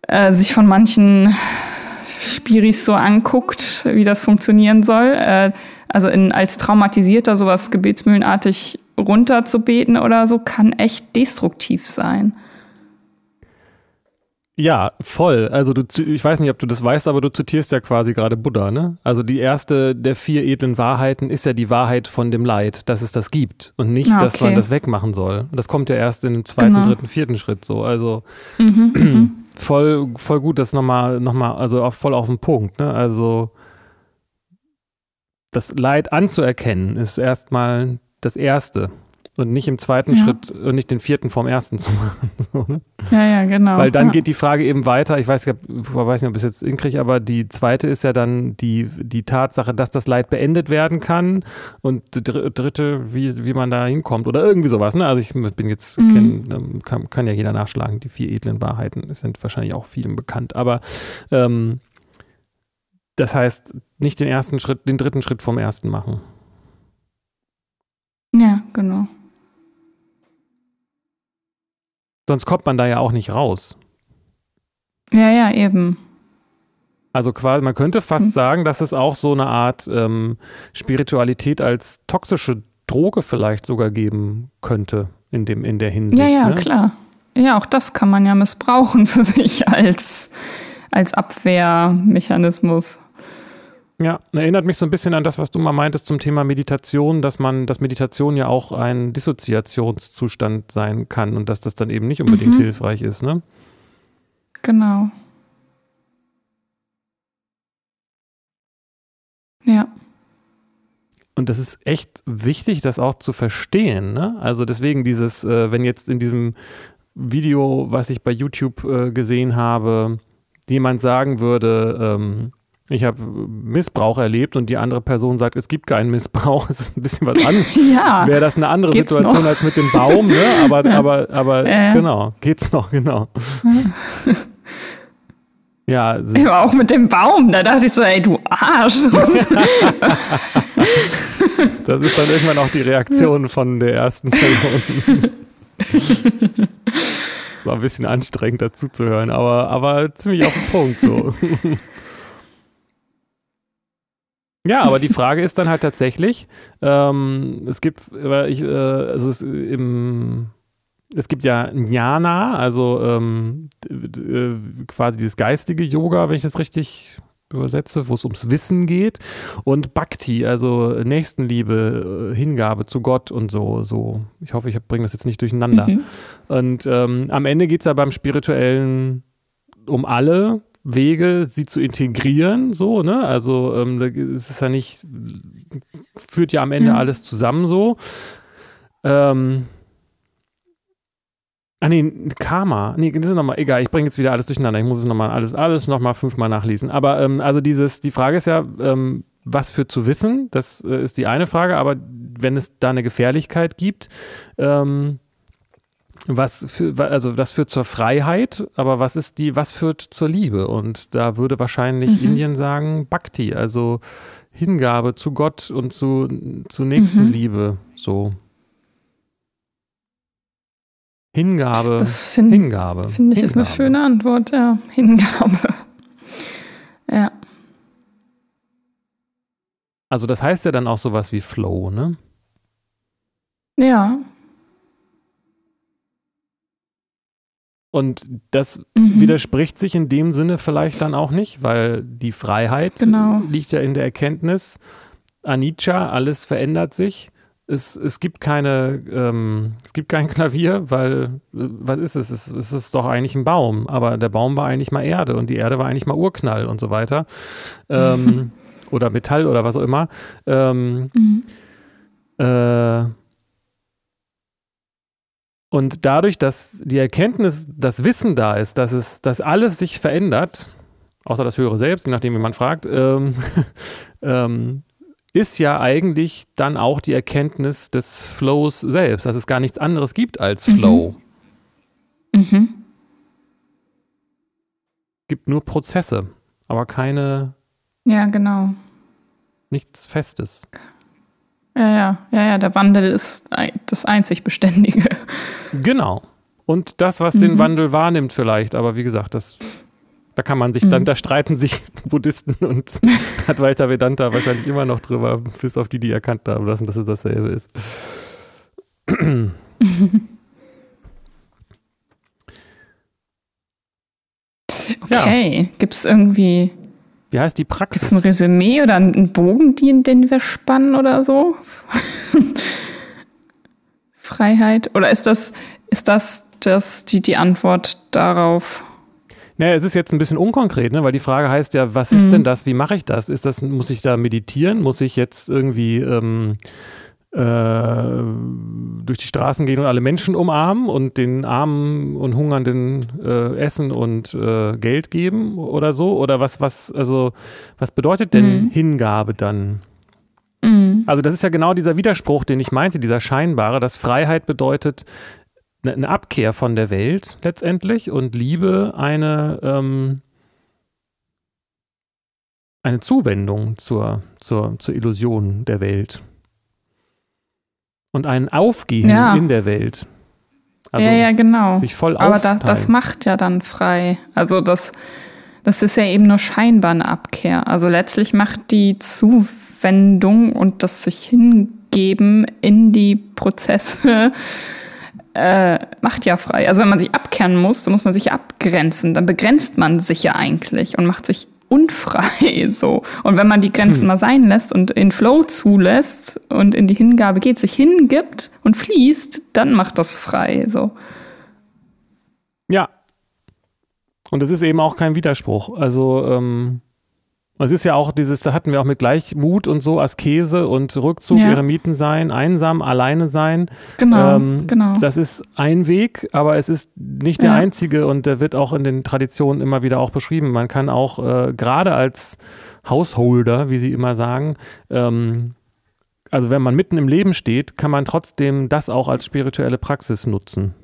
äh, sich von manchen Spiris so anguckt, wie das funktionieren soll. Äh, also in, als Traumatisierter sowas gebetsmühlenartig runterzubeten oder so, kann echt destruktiv sein. Ja, voll. Also du, ich weiß nicht, ob du das weißt, aber du zitierst ja quasi gerade Buddha, ne? Also die erste der vier edlen Wahrheiten ist ja die Wahrheit von dem Leid, dass es das gibt und nicht, okay. dass man das wegmachen soll. Das kommt ja erst in dem zweiten, genau. dritten, vierten Schritt so. Also mhm, [CLEARS THROAT] mhm. voll, voll gut, das nochmal, nochmal, also auch voll auf den Punkt, ne? Also das Leid anzuerkennen ist erstmal das Erste. Und nicht im zweiten ja. Schritt und nicht den vierten vom ersten zu machen. [LAUGHS] So, ne? Ja, ja, genau. Weil dann ja. geht die Frage eben weiter. Ich weiß, ich weiß nicht, ob ich es jetzt hinkriege, aber die zweite ist ja dann die, die Tatsache, dass das Leid beendet werden kann. Und die dritte, wie, wie man da hinkommt oder irgendwie sowas. Ne? Also ich bin jetzt, mhm. kenn, ähm, kann, kann, ja jeder nachschlagen. Die vier edlen Wahrheiten sind wahrscheinlich auch vielen bekannt. Aber ähm, das heißt, nicht den ersten Schritt, den dritten Schritt vom ersten machen. Ja, genau. Sonst kommt man da ja auch nicht raus. Ja, ja, eben. Also quasi, man könnte fast hm. sagen, dass es auch so eine Art ähm, Spiritualität als toxische Droge vielleicht sogar geben könnte in, dem, in der Hinsicht. Ja, ja, ne? klar. ja, auch das kann man ja missbrauchen für sich als, als Abwehrmechanismus. Ja, erinnert mich so ein bisschen an das, was du mal meintest zum Thema Meditation, dass man, dass Meditation ja auch ein Dissoziationszustand sein kann und dass das dann eben nicht unbedingt mhm. hilfreich ist, ne? Genau. Ja. Und das ist echt wichtig, das auch zu verstehen. Ne? Also deswegen dieses, äh, wenn jetzt in diesem Video, was ich bei YouTube äh, gesehen habe, jemand sagen würde, ähm, ich habe Missbrauch erlebt und die andere Person sagt, es gibt keinen Missbrauch, [LAUGHS] es ist ein bisschen was anderes. [LAUGHS] ja, Wäre das eine andere Situation noch? als mit dem Baum, ne? Aber, [LAUGHS] ja. aber, aber äh. genau, geht's noch, genau. Ja, ja, auch mit dem Baum, da dachte ich so, ey, du Arsch. das ist dann irgendwann auch die Reaktion von der ersten Person. War ein bisschen anstrengend dazu zu hören, aber, aber ziemlich auf den Punkt so. Ja, aber die Frage ist dann halt tatsächlich, ähm, es gibt, ich, äh, also es, im es gibt ja Jnana, also ähm, äh, quasi dieses geistige Yoga, wenn ich das richtig übersetze, wo es ums Wissen geht und Bhakti, also Nächstenliebe, äh, Hingabe zu Gott und so. so. Ich hoffe, ich bringe das jetzt nicht durcheinander. Mhm. Und ähm, am Ende geht es ja beim Spirituellen um alle Wege, sie zu integrieren, so, ne? Also ähm, es ist ja nicht, führt ja am Ende mhm. alles zusammen so. Ähm, Ah nee, Karma. Nee, das ist nochmal, egal, ich bringe jetzt wieder alles durcheinander. Ich muss es nochmal alles, alles nochmal fünfmal nachlesen. Aber ähm, also dieses, die Frage ist ja, ähm, was für zu wissen, das äh, ist die eine Frage, aber wenn es da eine Gefährlichkeit gibt, ähm, was für, also das führt zur Freiheit, aber was ist die, was führt zur Liebe? Und da würde wahrscheinlich mhm. Indien sagen Bhakti, also Hingabe zu Gott und zu, zu Nächstenliebe, mhm. so. Hingabe. Das find, Hingabe. Finde ich Hingabe. ist eine schöne Antwort, ja. Hingabe. [LAUGHS] Ja. Also das heißt ja dann auch sowas wie Flow, ne? Ja. Und das mhm. widerspricht sich in dem Sinne vielleicht dann auch nicht, weil die Freiheit genau. liegt ja in der Erkenntnis, Anicca, alles verändert sich es, es gibt keine, ähm, es gibt kein [LAUGHS] Klavier, weil, äh, was ist es? es? Es ist doch eigentlich ein Baum, aber der Baum war eigentlich mal Erde und die Erde war eigentlich mal Urknall und so weiter. Ähm, [LAUGHS] oder Metall oder was auch immer. Ähm, mhm. äh, und dadurch, dass die Erkenntnis, das Wissen da ist, dass es, dass alles sich verändert, außer das höhere Selbst, je nachdem, wie man fragt, ähm, [LAUGHS] ähm, ist ja eigentlich dann auch die Erkenntnis des Flows selbst, dass es gar nichts anderes gibt als mhm. Flow. Mhm. Mhm. Gibt nur Prozesse, aber keine. Ja, genau. Nichts Festes. Ja, ja, ja, ja, der Wandel ist das einzig Beständige. Genau. Und das, was mhm. den Wandel wahrnimmt, vielleicht, aber wie gesagt, das da kann man sich dann, mhm. da streiten sich [LAUGHS] Buddhisten und [LAUGHS] Advaita Vedanta wahrscheinlich immer noch drüber, bis auf die, die erkannt haben lassen, dass es dasselbe ist. [LAUGHS] Okay, ja. gibt es irgendwie. Wie heißt die Praxis? Gibt's ein Resümee oder einen Bogen, den, wir spannen oder so? [LAUGHS] Freiheit? Oder ist das, ist das, das die, die Antwort darauf? Naja, es ist jetzt ein bisschen unkonkret, ne? weil die Frage heißt ja, was ist mhm. denn das? Wie mache ich das? Ist das, muss ich da meditieren? Muss ich jetzt irgendwie ähm, äh, durch die Straßen gehen und alle Menschen umarmen und den Armen und Hungernden äh, Essen und äh, Geld geben oder so? Oder was, was, also, was bedeutet denn mhm. Hingabe dann? Mhm. Also, das ist ja genau dieser Widerspruch, den ich meinte, dieser scheinbare, dass Freiheit bedeutet, Ne, eine Abkehr von der Welt letztendlich und Liebe eine, ähm, eine Zuwendung zur, zur, zur Illusion der Welt. Und ein Aufgehen ja. in der Welt. Also ja, ja, genau. Sich voll Aber das, das macht ja dann frei. Also das, das ist ja eben nur scheinbar eine Abkehr. Also letztlich macht die Zuwendung und das sich hingeben in die Prozesse [LAUGHS] äh, macht ja frei. Also wenn man sich abkehren muss, dann muss man sich abgrenzen. Dann begrenzt man sich ja eigentlich und macht sich unfrei [LAUGHS] so. Und wenn man die Grenzen hm. mal sein lässt und in Flow zulässt und in die Hingabe geht, sich hingibt und fließt, dann macht das frei so. Ja. Und es ist eben auch kein Widerspruch. Also ähm, es ist ja auch dieses, da hatten wir auch mit Gleichmut und so, Askese und Rückzug, ja. Eremiten sein, einsam, alleine sein. Genau, ähm, genau. Das ist ein Weg, aber es ist nicht der ja. einzige und der wird auch in den Traditionen immer wieder auch beschrieben. Man kann auch äh, gerade als Hausholder, wie sie immer sagen, ähm, also wenn man mitten im Leben steht, kann man trotzdem das auch als spirituelle Praxis nutzen.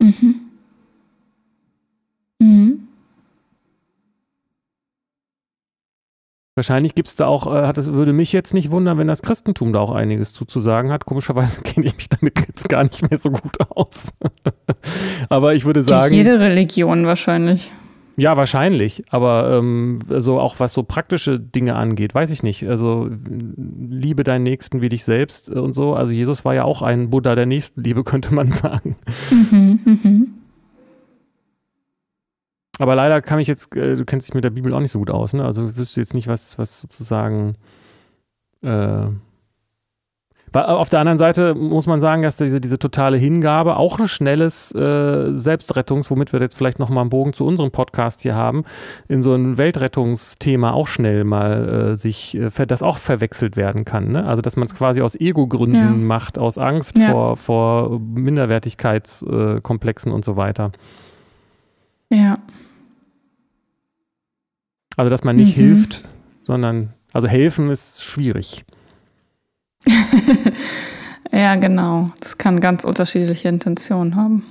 Mhm. Wahrscheinlich gibt es da auch, äh, hat es würde mich jetzt nicht wundern, wenn das Christentum da auch einiges zuzusagen hat. Komischerweise [LAUGHS] kenne ich mich damit jetzt gar nicht mehr so gut aus. [LAUGHS] aber ich würde sagen. Jede Religion wahrscheinlich. Ja, wahrscheinlich. Aber ähm, also auch was so praktische Dinge angeht, weiß ich nicht. Also liebe deinen Nächsten wie dich selbst und so. Also Jesus war ja auch ein Buddha der Nächstenliebe, [LAUGHS] könnte man sagen. Mhm, mhm. Aber leider kann ich jetzt, äh, du kennst dich mit der Bibel auch nicht so gut aus, ne? Also wüsste jetzt nicht, was, was sozusagen. Äh, auf der anderen Seite muss man sagen, dass diese, diese totale Hingabe auch ein schnelles äh, Selbstrettungs, womit wir jetzt vielleicht nochmal einen Bogen zu unserem Podcast hier haben, in so ein Weltrettungsthema auch schnell mal äh, sich, äh, das auch verwechselt werden kann. Ne? Also, dass man es quasi aus Ego-Gründen ja. macht, aus Angst ja. vor, vor Minderwertigkeitskomplexen und so weiter. Ja. Also, dass man nicht mhm. hilft, sondern, also helfen ist schwierig. [LAUGHS] ja, genau. Das kann ganz unterschiedliche Intentionen haben.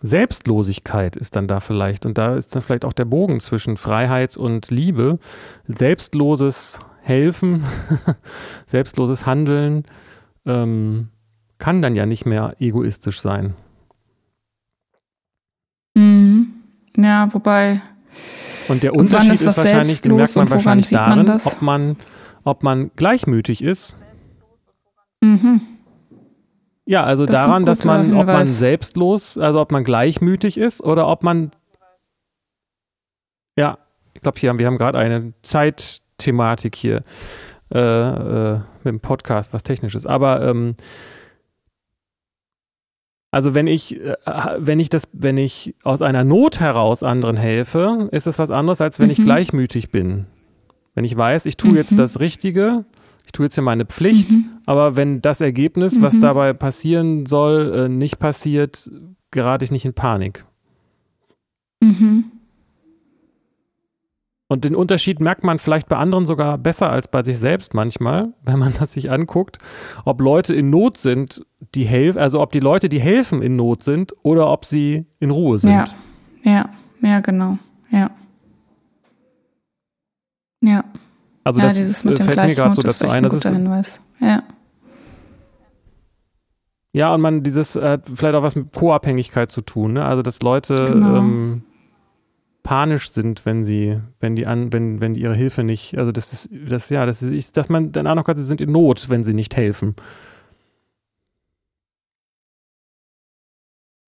Selbstlosigkeit ist dann da vielleicht. Und da ist dann vielleicht auch der Bogen zwischen Freiheit und Liebe. Selbstloses Helfen, [LAUGHS] selbstloses Handeln ähm, kann dann ja nicht mehr egoistisch sein. Mhm. Ja, wobei. Und der Unterschied ist, ist wahrscheinlich, den merkt man wahrscheinlich darin, man ob, man, ob man gleichmütig ist. Mhm. Ja, also das daran, dass man, Hinweis. ob man selbstlos, also ob man gleichmütig ist oder ob man. Ja, ich glaube, hier haben wir haben gerade eine Zeitthematik hier äh, äh, mit dem Podcast, was technisch ist. Aber ähm, also wenn ich, äh, wenn ich das, wenn ich aus einer Not heraus anderen helfe, ist es was anderes, als wenn mhm. ich gleichmütig bin. Wenn ich weiß, ich tue mhm. jetzt das Richtige, ich tue jetzt hier meine Pflicht, mhm. aber wenn das Ergebnis, was mhm. dabei passieren soll, äh, nicht passiert, gerate ich nicht in Panik. Mhm. Und den Unterschied merkt man vielleicht bei anderen sogar besser als bei sich selbst manchmal, [LAUGHS] wenn man das sich anguckt, ob Leute in Not sind, die helfen, also ob die Leute, die helfen, in Not sind oder ob sie in Ruhe sind. Ja, ja, ja, genau, ja. Ja. Also ja, das dieses mit fällt mir gerade so dazu ein. Das ist ein Hinweis. Ja. Ja, und man dieses hat vielleicht auch was mit Co-Abhängigkeit zu tun, ne? Also dass Leute genau. ähm, panisch sind, wenn sie, wenn die an, wenn, wenn die ihre Hilfe nicht, also das ist, das, ja, das ist, dass man dann auch noch sie sind in Not, wenn sie nicht helfen.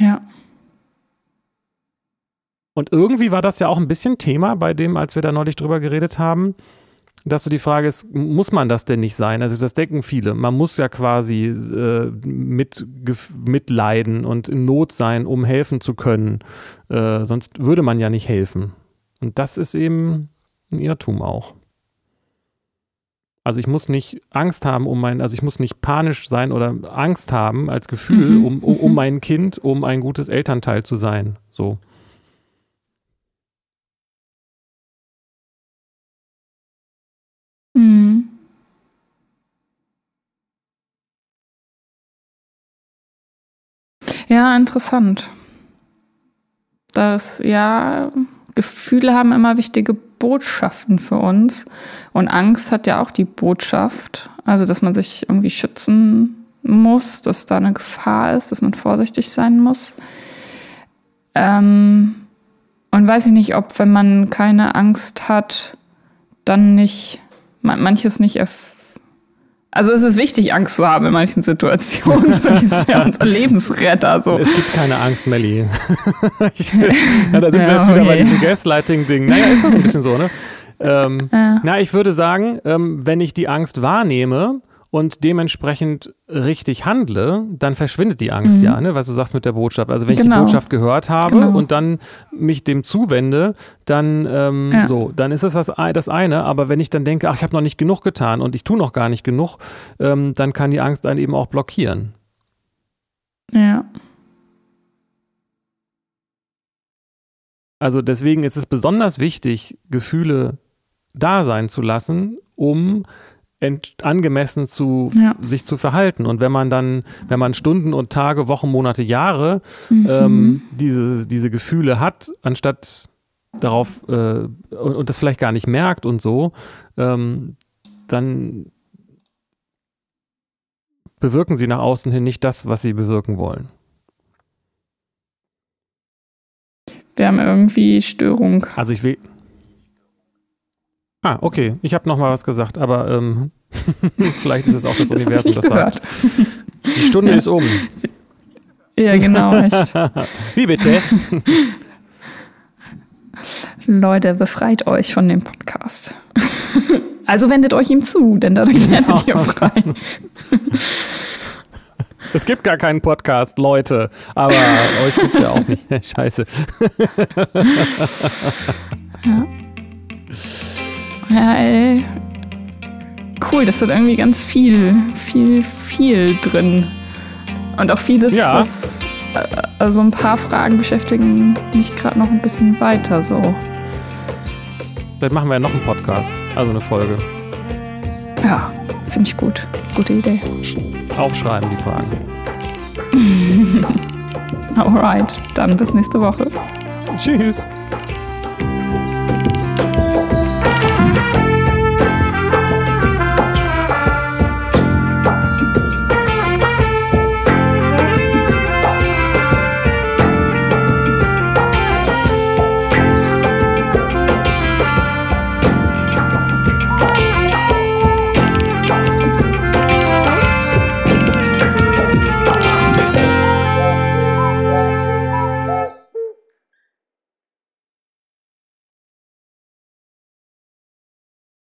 Ja. Und irgendwie war das ja auch ein bisschen Thema bei dem, als wir da neulich drüber geredet haben, dass so die Frage ist, muss man das denn nicht sein? Also das denken viele. Man muss ja quasi äh, mit, mitleiden und in Not sein, um helfen zu können. Äh, sonst würde man ja nicht helfen. Und das ist eben ein Irrtum auch. Also ich muss nicht Angst haben um mein, also ich muss nicht panisch sein oder Angst haben als Gefühl mhm. um, um, um mein Kind, um ein gutes Elternteil zu sein. So. Ja, interessant. Das, ja, Gefühle haben immer wichtige Botschaften für uns. Und Angst hat ja auch die Botschaft, also dass man sich irgendwie schützen muss, dass da eine Gefahr ist, dass man vorsichtig sein muss. Ähm, und weiß ich nicht, ob, wenn man keine Angst hat, dann nicht, manches nicht Also es ist wichtig, Angst zu haben in manchen Situationen. so, das ist ja [LAUGHS] unser Lebensretter. So. Es gibt keine Angst, Melli. [LAUGHS] ja, da sind ja, wir jetzt wieder okay. bei diesem Gaslighting-Ding. Naja, ist das ein bisschen so, ne? [LAUGHS] Ähm, ja. Na, ich würde sagen, ähm, wenn ich die Angst wahrnehme und dementsprechend richtig handle, dann verschwindet die Angst mhm. ja, ne? was du sagst mit der Botschaft. Also wenn genau. ich die genau. Botschaft gehört habe genau. und dann mich dem zuwende, dann ähm, ja. so, dann ist das was das eine. Aber wenn ich dann denke, ach, ich habe noch nicht genug getan und ich tue noch gar nicht genug, ähm, dann kann die Angst einen eben auch blockieren. Ja. Also deswegen ist es besonders wichtig, Gefühle da sein zu lassen, um angemessen zu ja. sich zu verhalten. Und wenn man dann, wenn man Stunden und Tage, Wochen, Monate, Jahre mhm. ähm, diese, diese Gefühle hat, anstatt darauf äh, und, und, das vielleicht gar nicht merkt und so, ähm, dann bewirken sie nach außen hin nicht das, was sie bewirken wollen. Wir haben irgendwie Störung. Also ich will, Ah, okay. Ich habe noch mal was gesagt, aber ähm, [LAUGHS] vielleicht ist es auch das, [LAUGHS] das Universum, das gehört. sagt. Die Stunde ja. ist um. Ja, genau. Echt. [LAUGHS] Wie bitte? Leute, befreit euch von dem Podcast. Also wendet euch ihm zu, denn dadurch werdet ihr frei. Es gibt gar keinen Podcast, Leute. Aber euch gibt es ja auch nicht. Scheiße. Ja. Ja, ey. Cool, das hat irgendwie ganz viel, viel, viel drin. Und auch vieles, ja. was. Also ein paar Fragen beschäftigen mich gerade noch ein bisschen weiter so. Vielleicht machen wir ja noch einen Podcast, also eine Folge. Ja, finde ich gut. Gute Idee. Aufschreiben die Fragen. [LAUGHS] Alright, dann bis nächste Woche. Tschüss.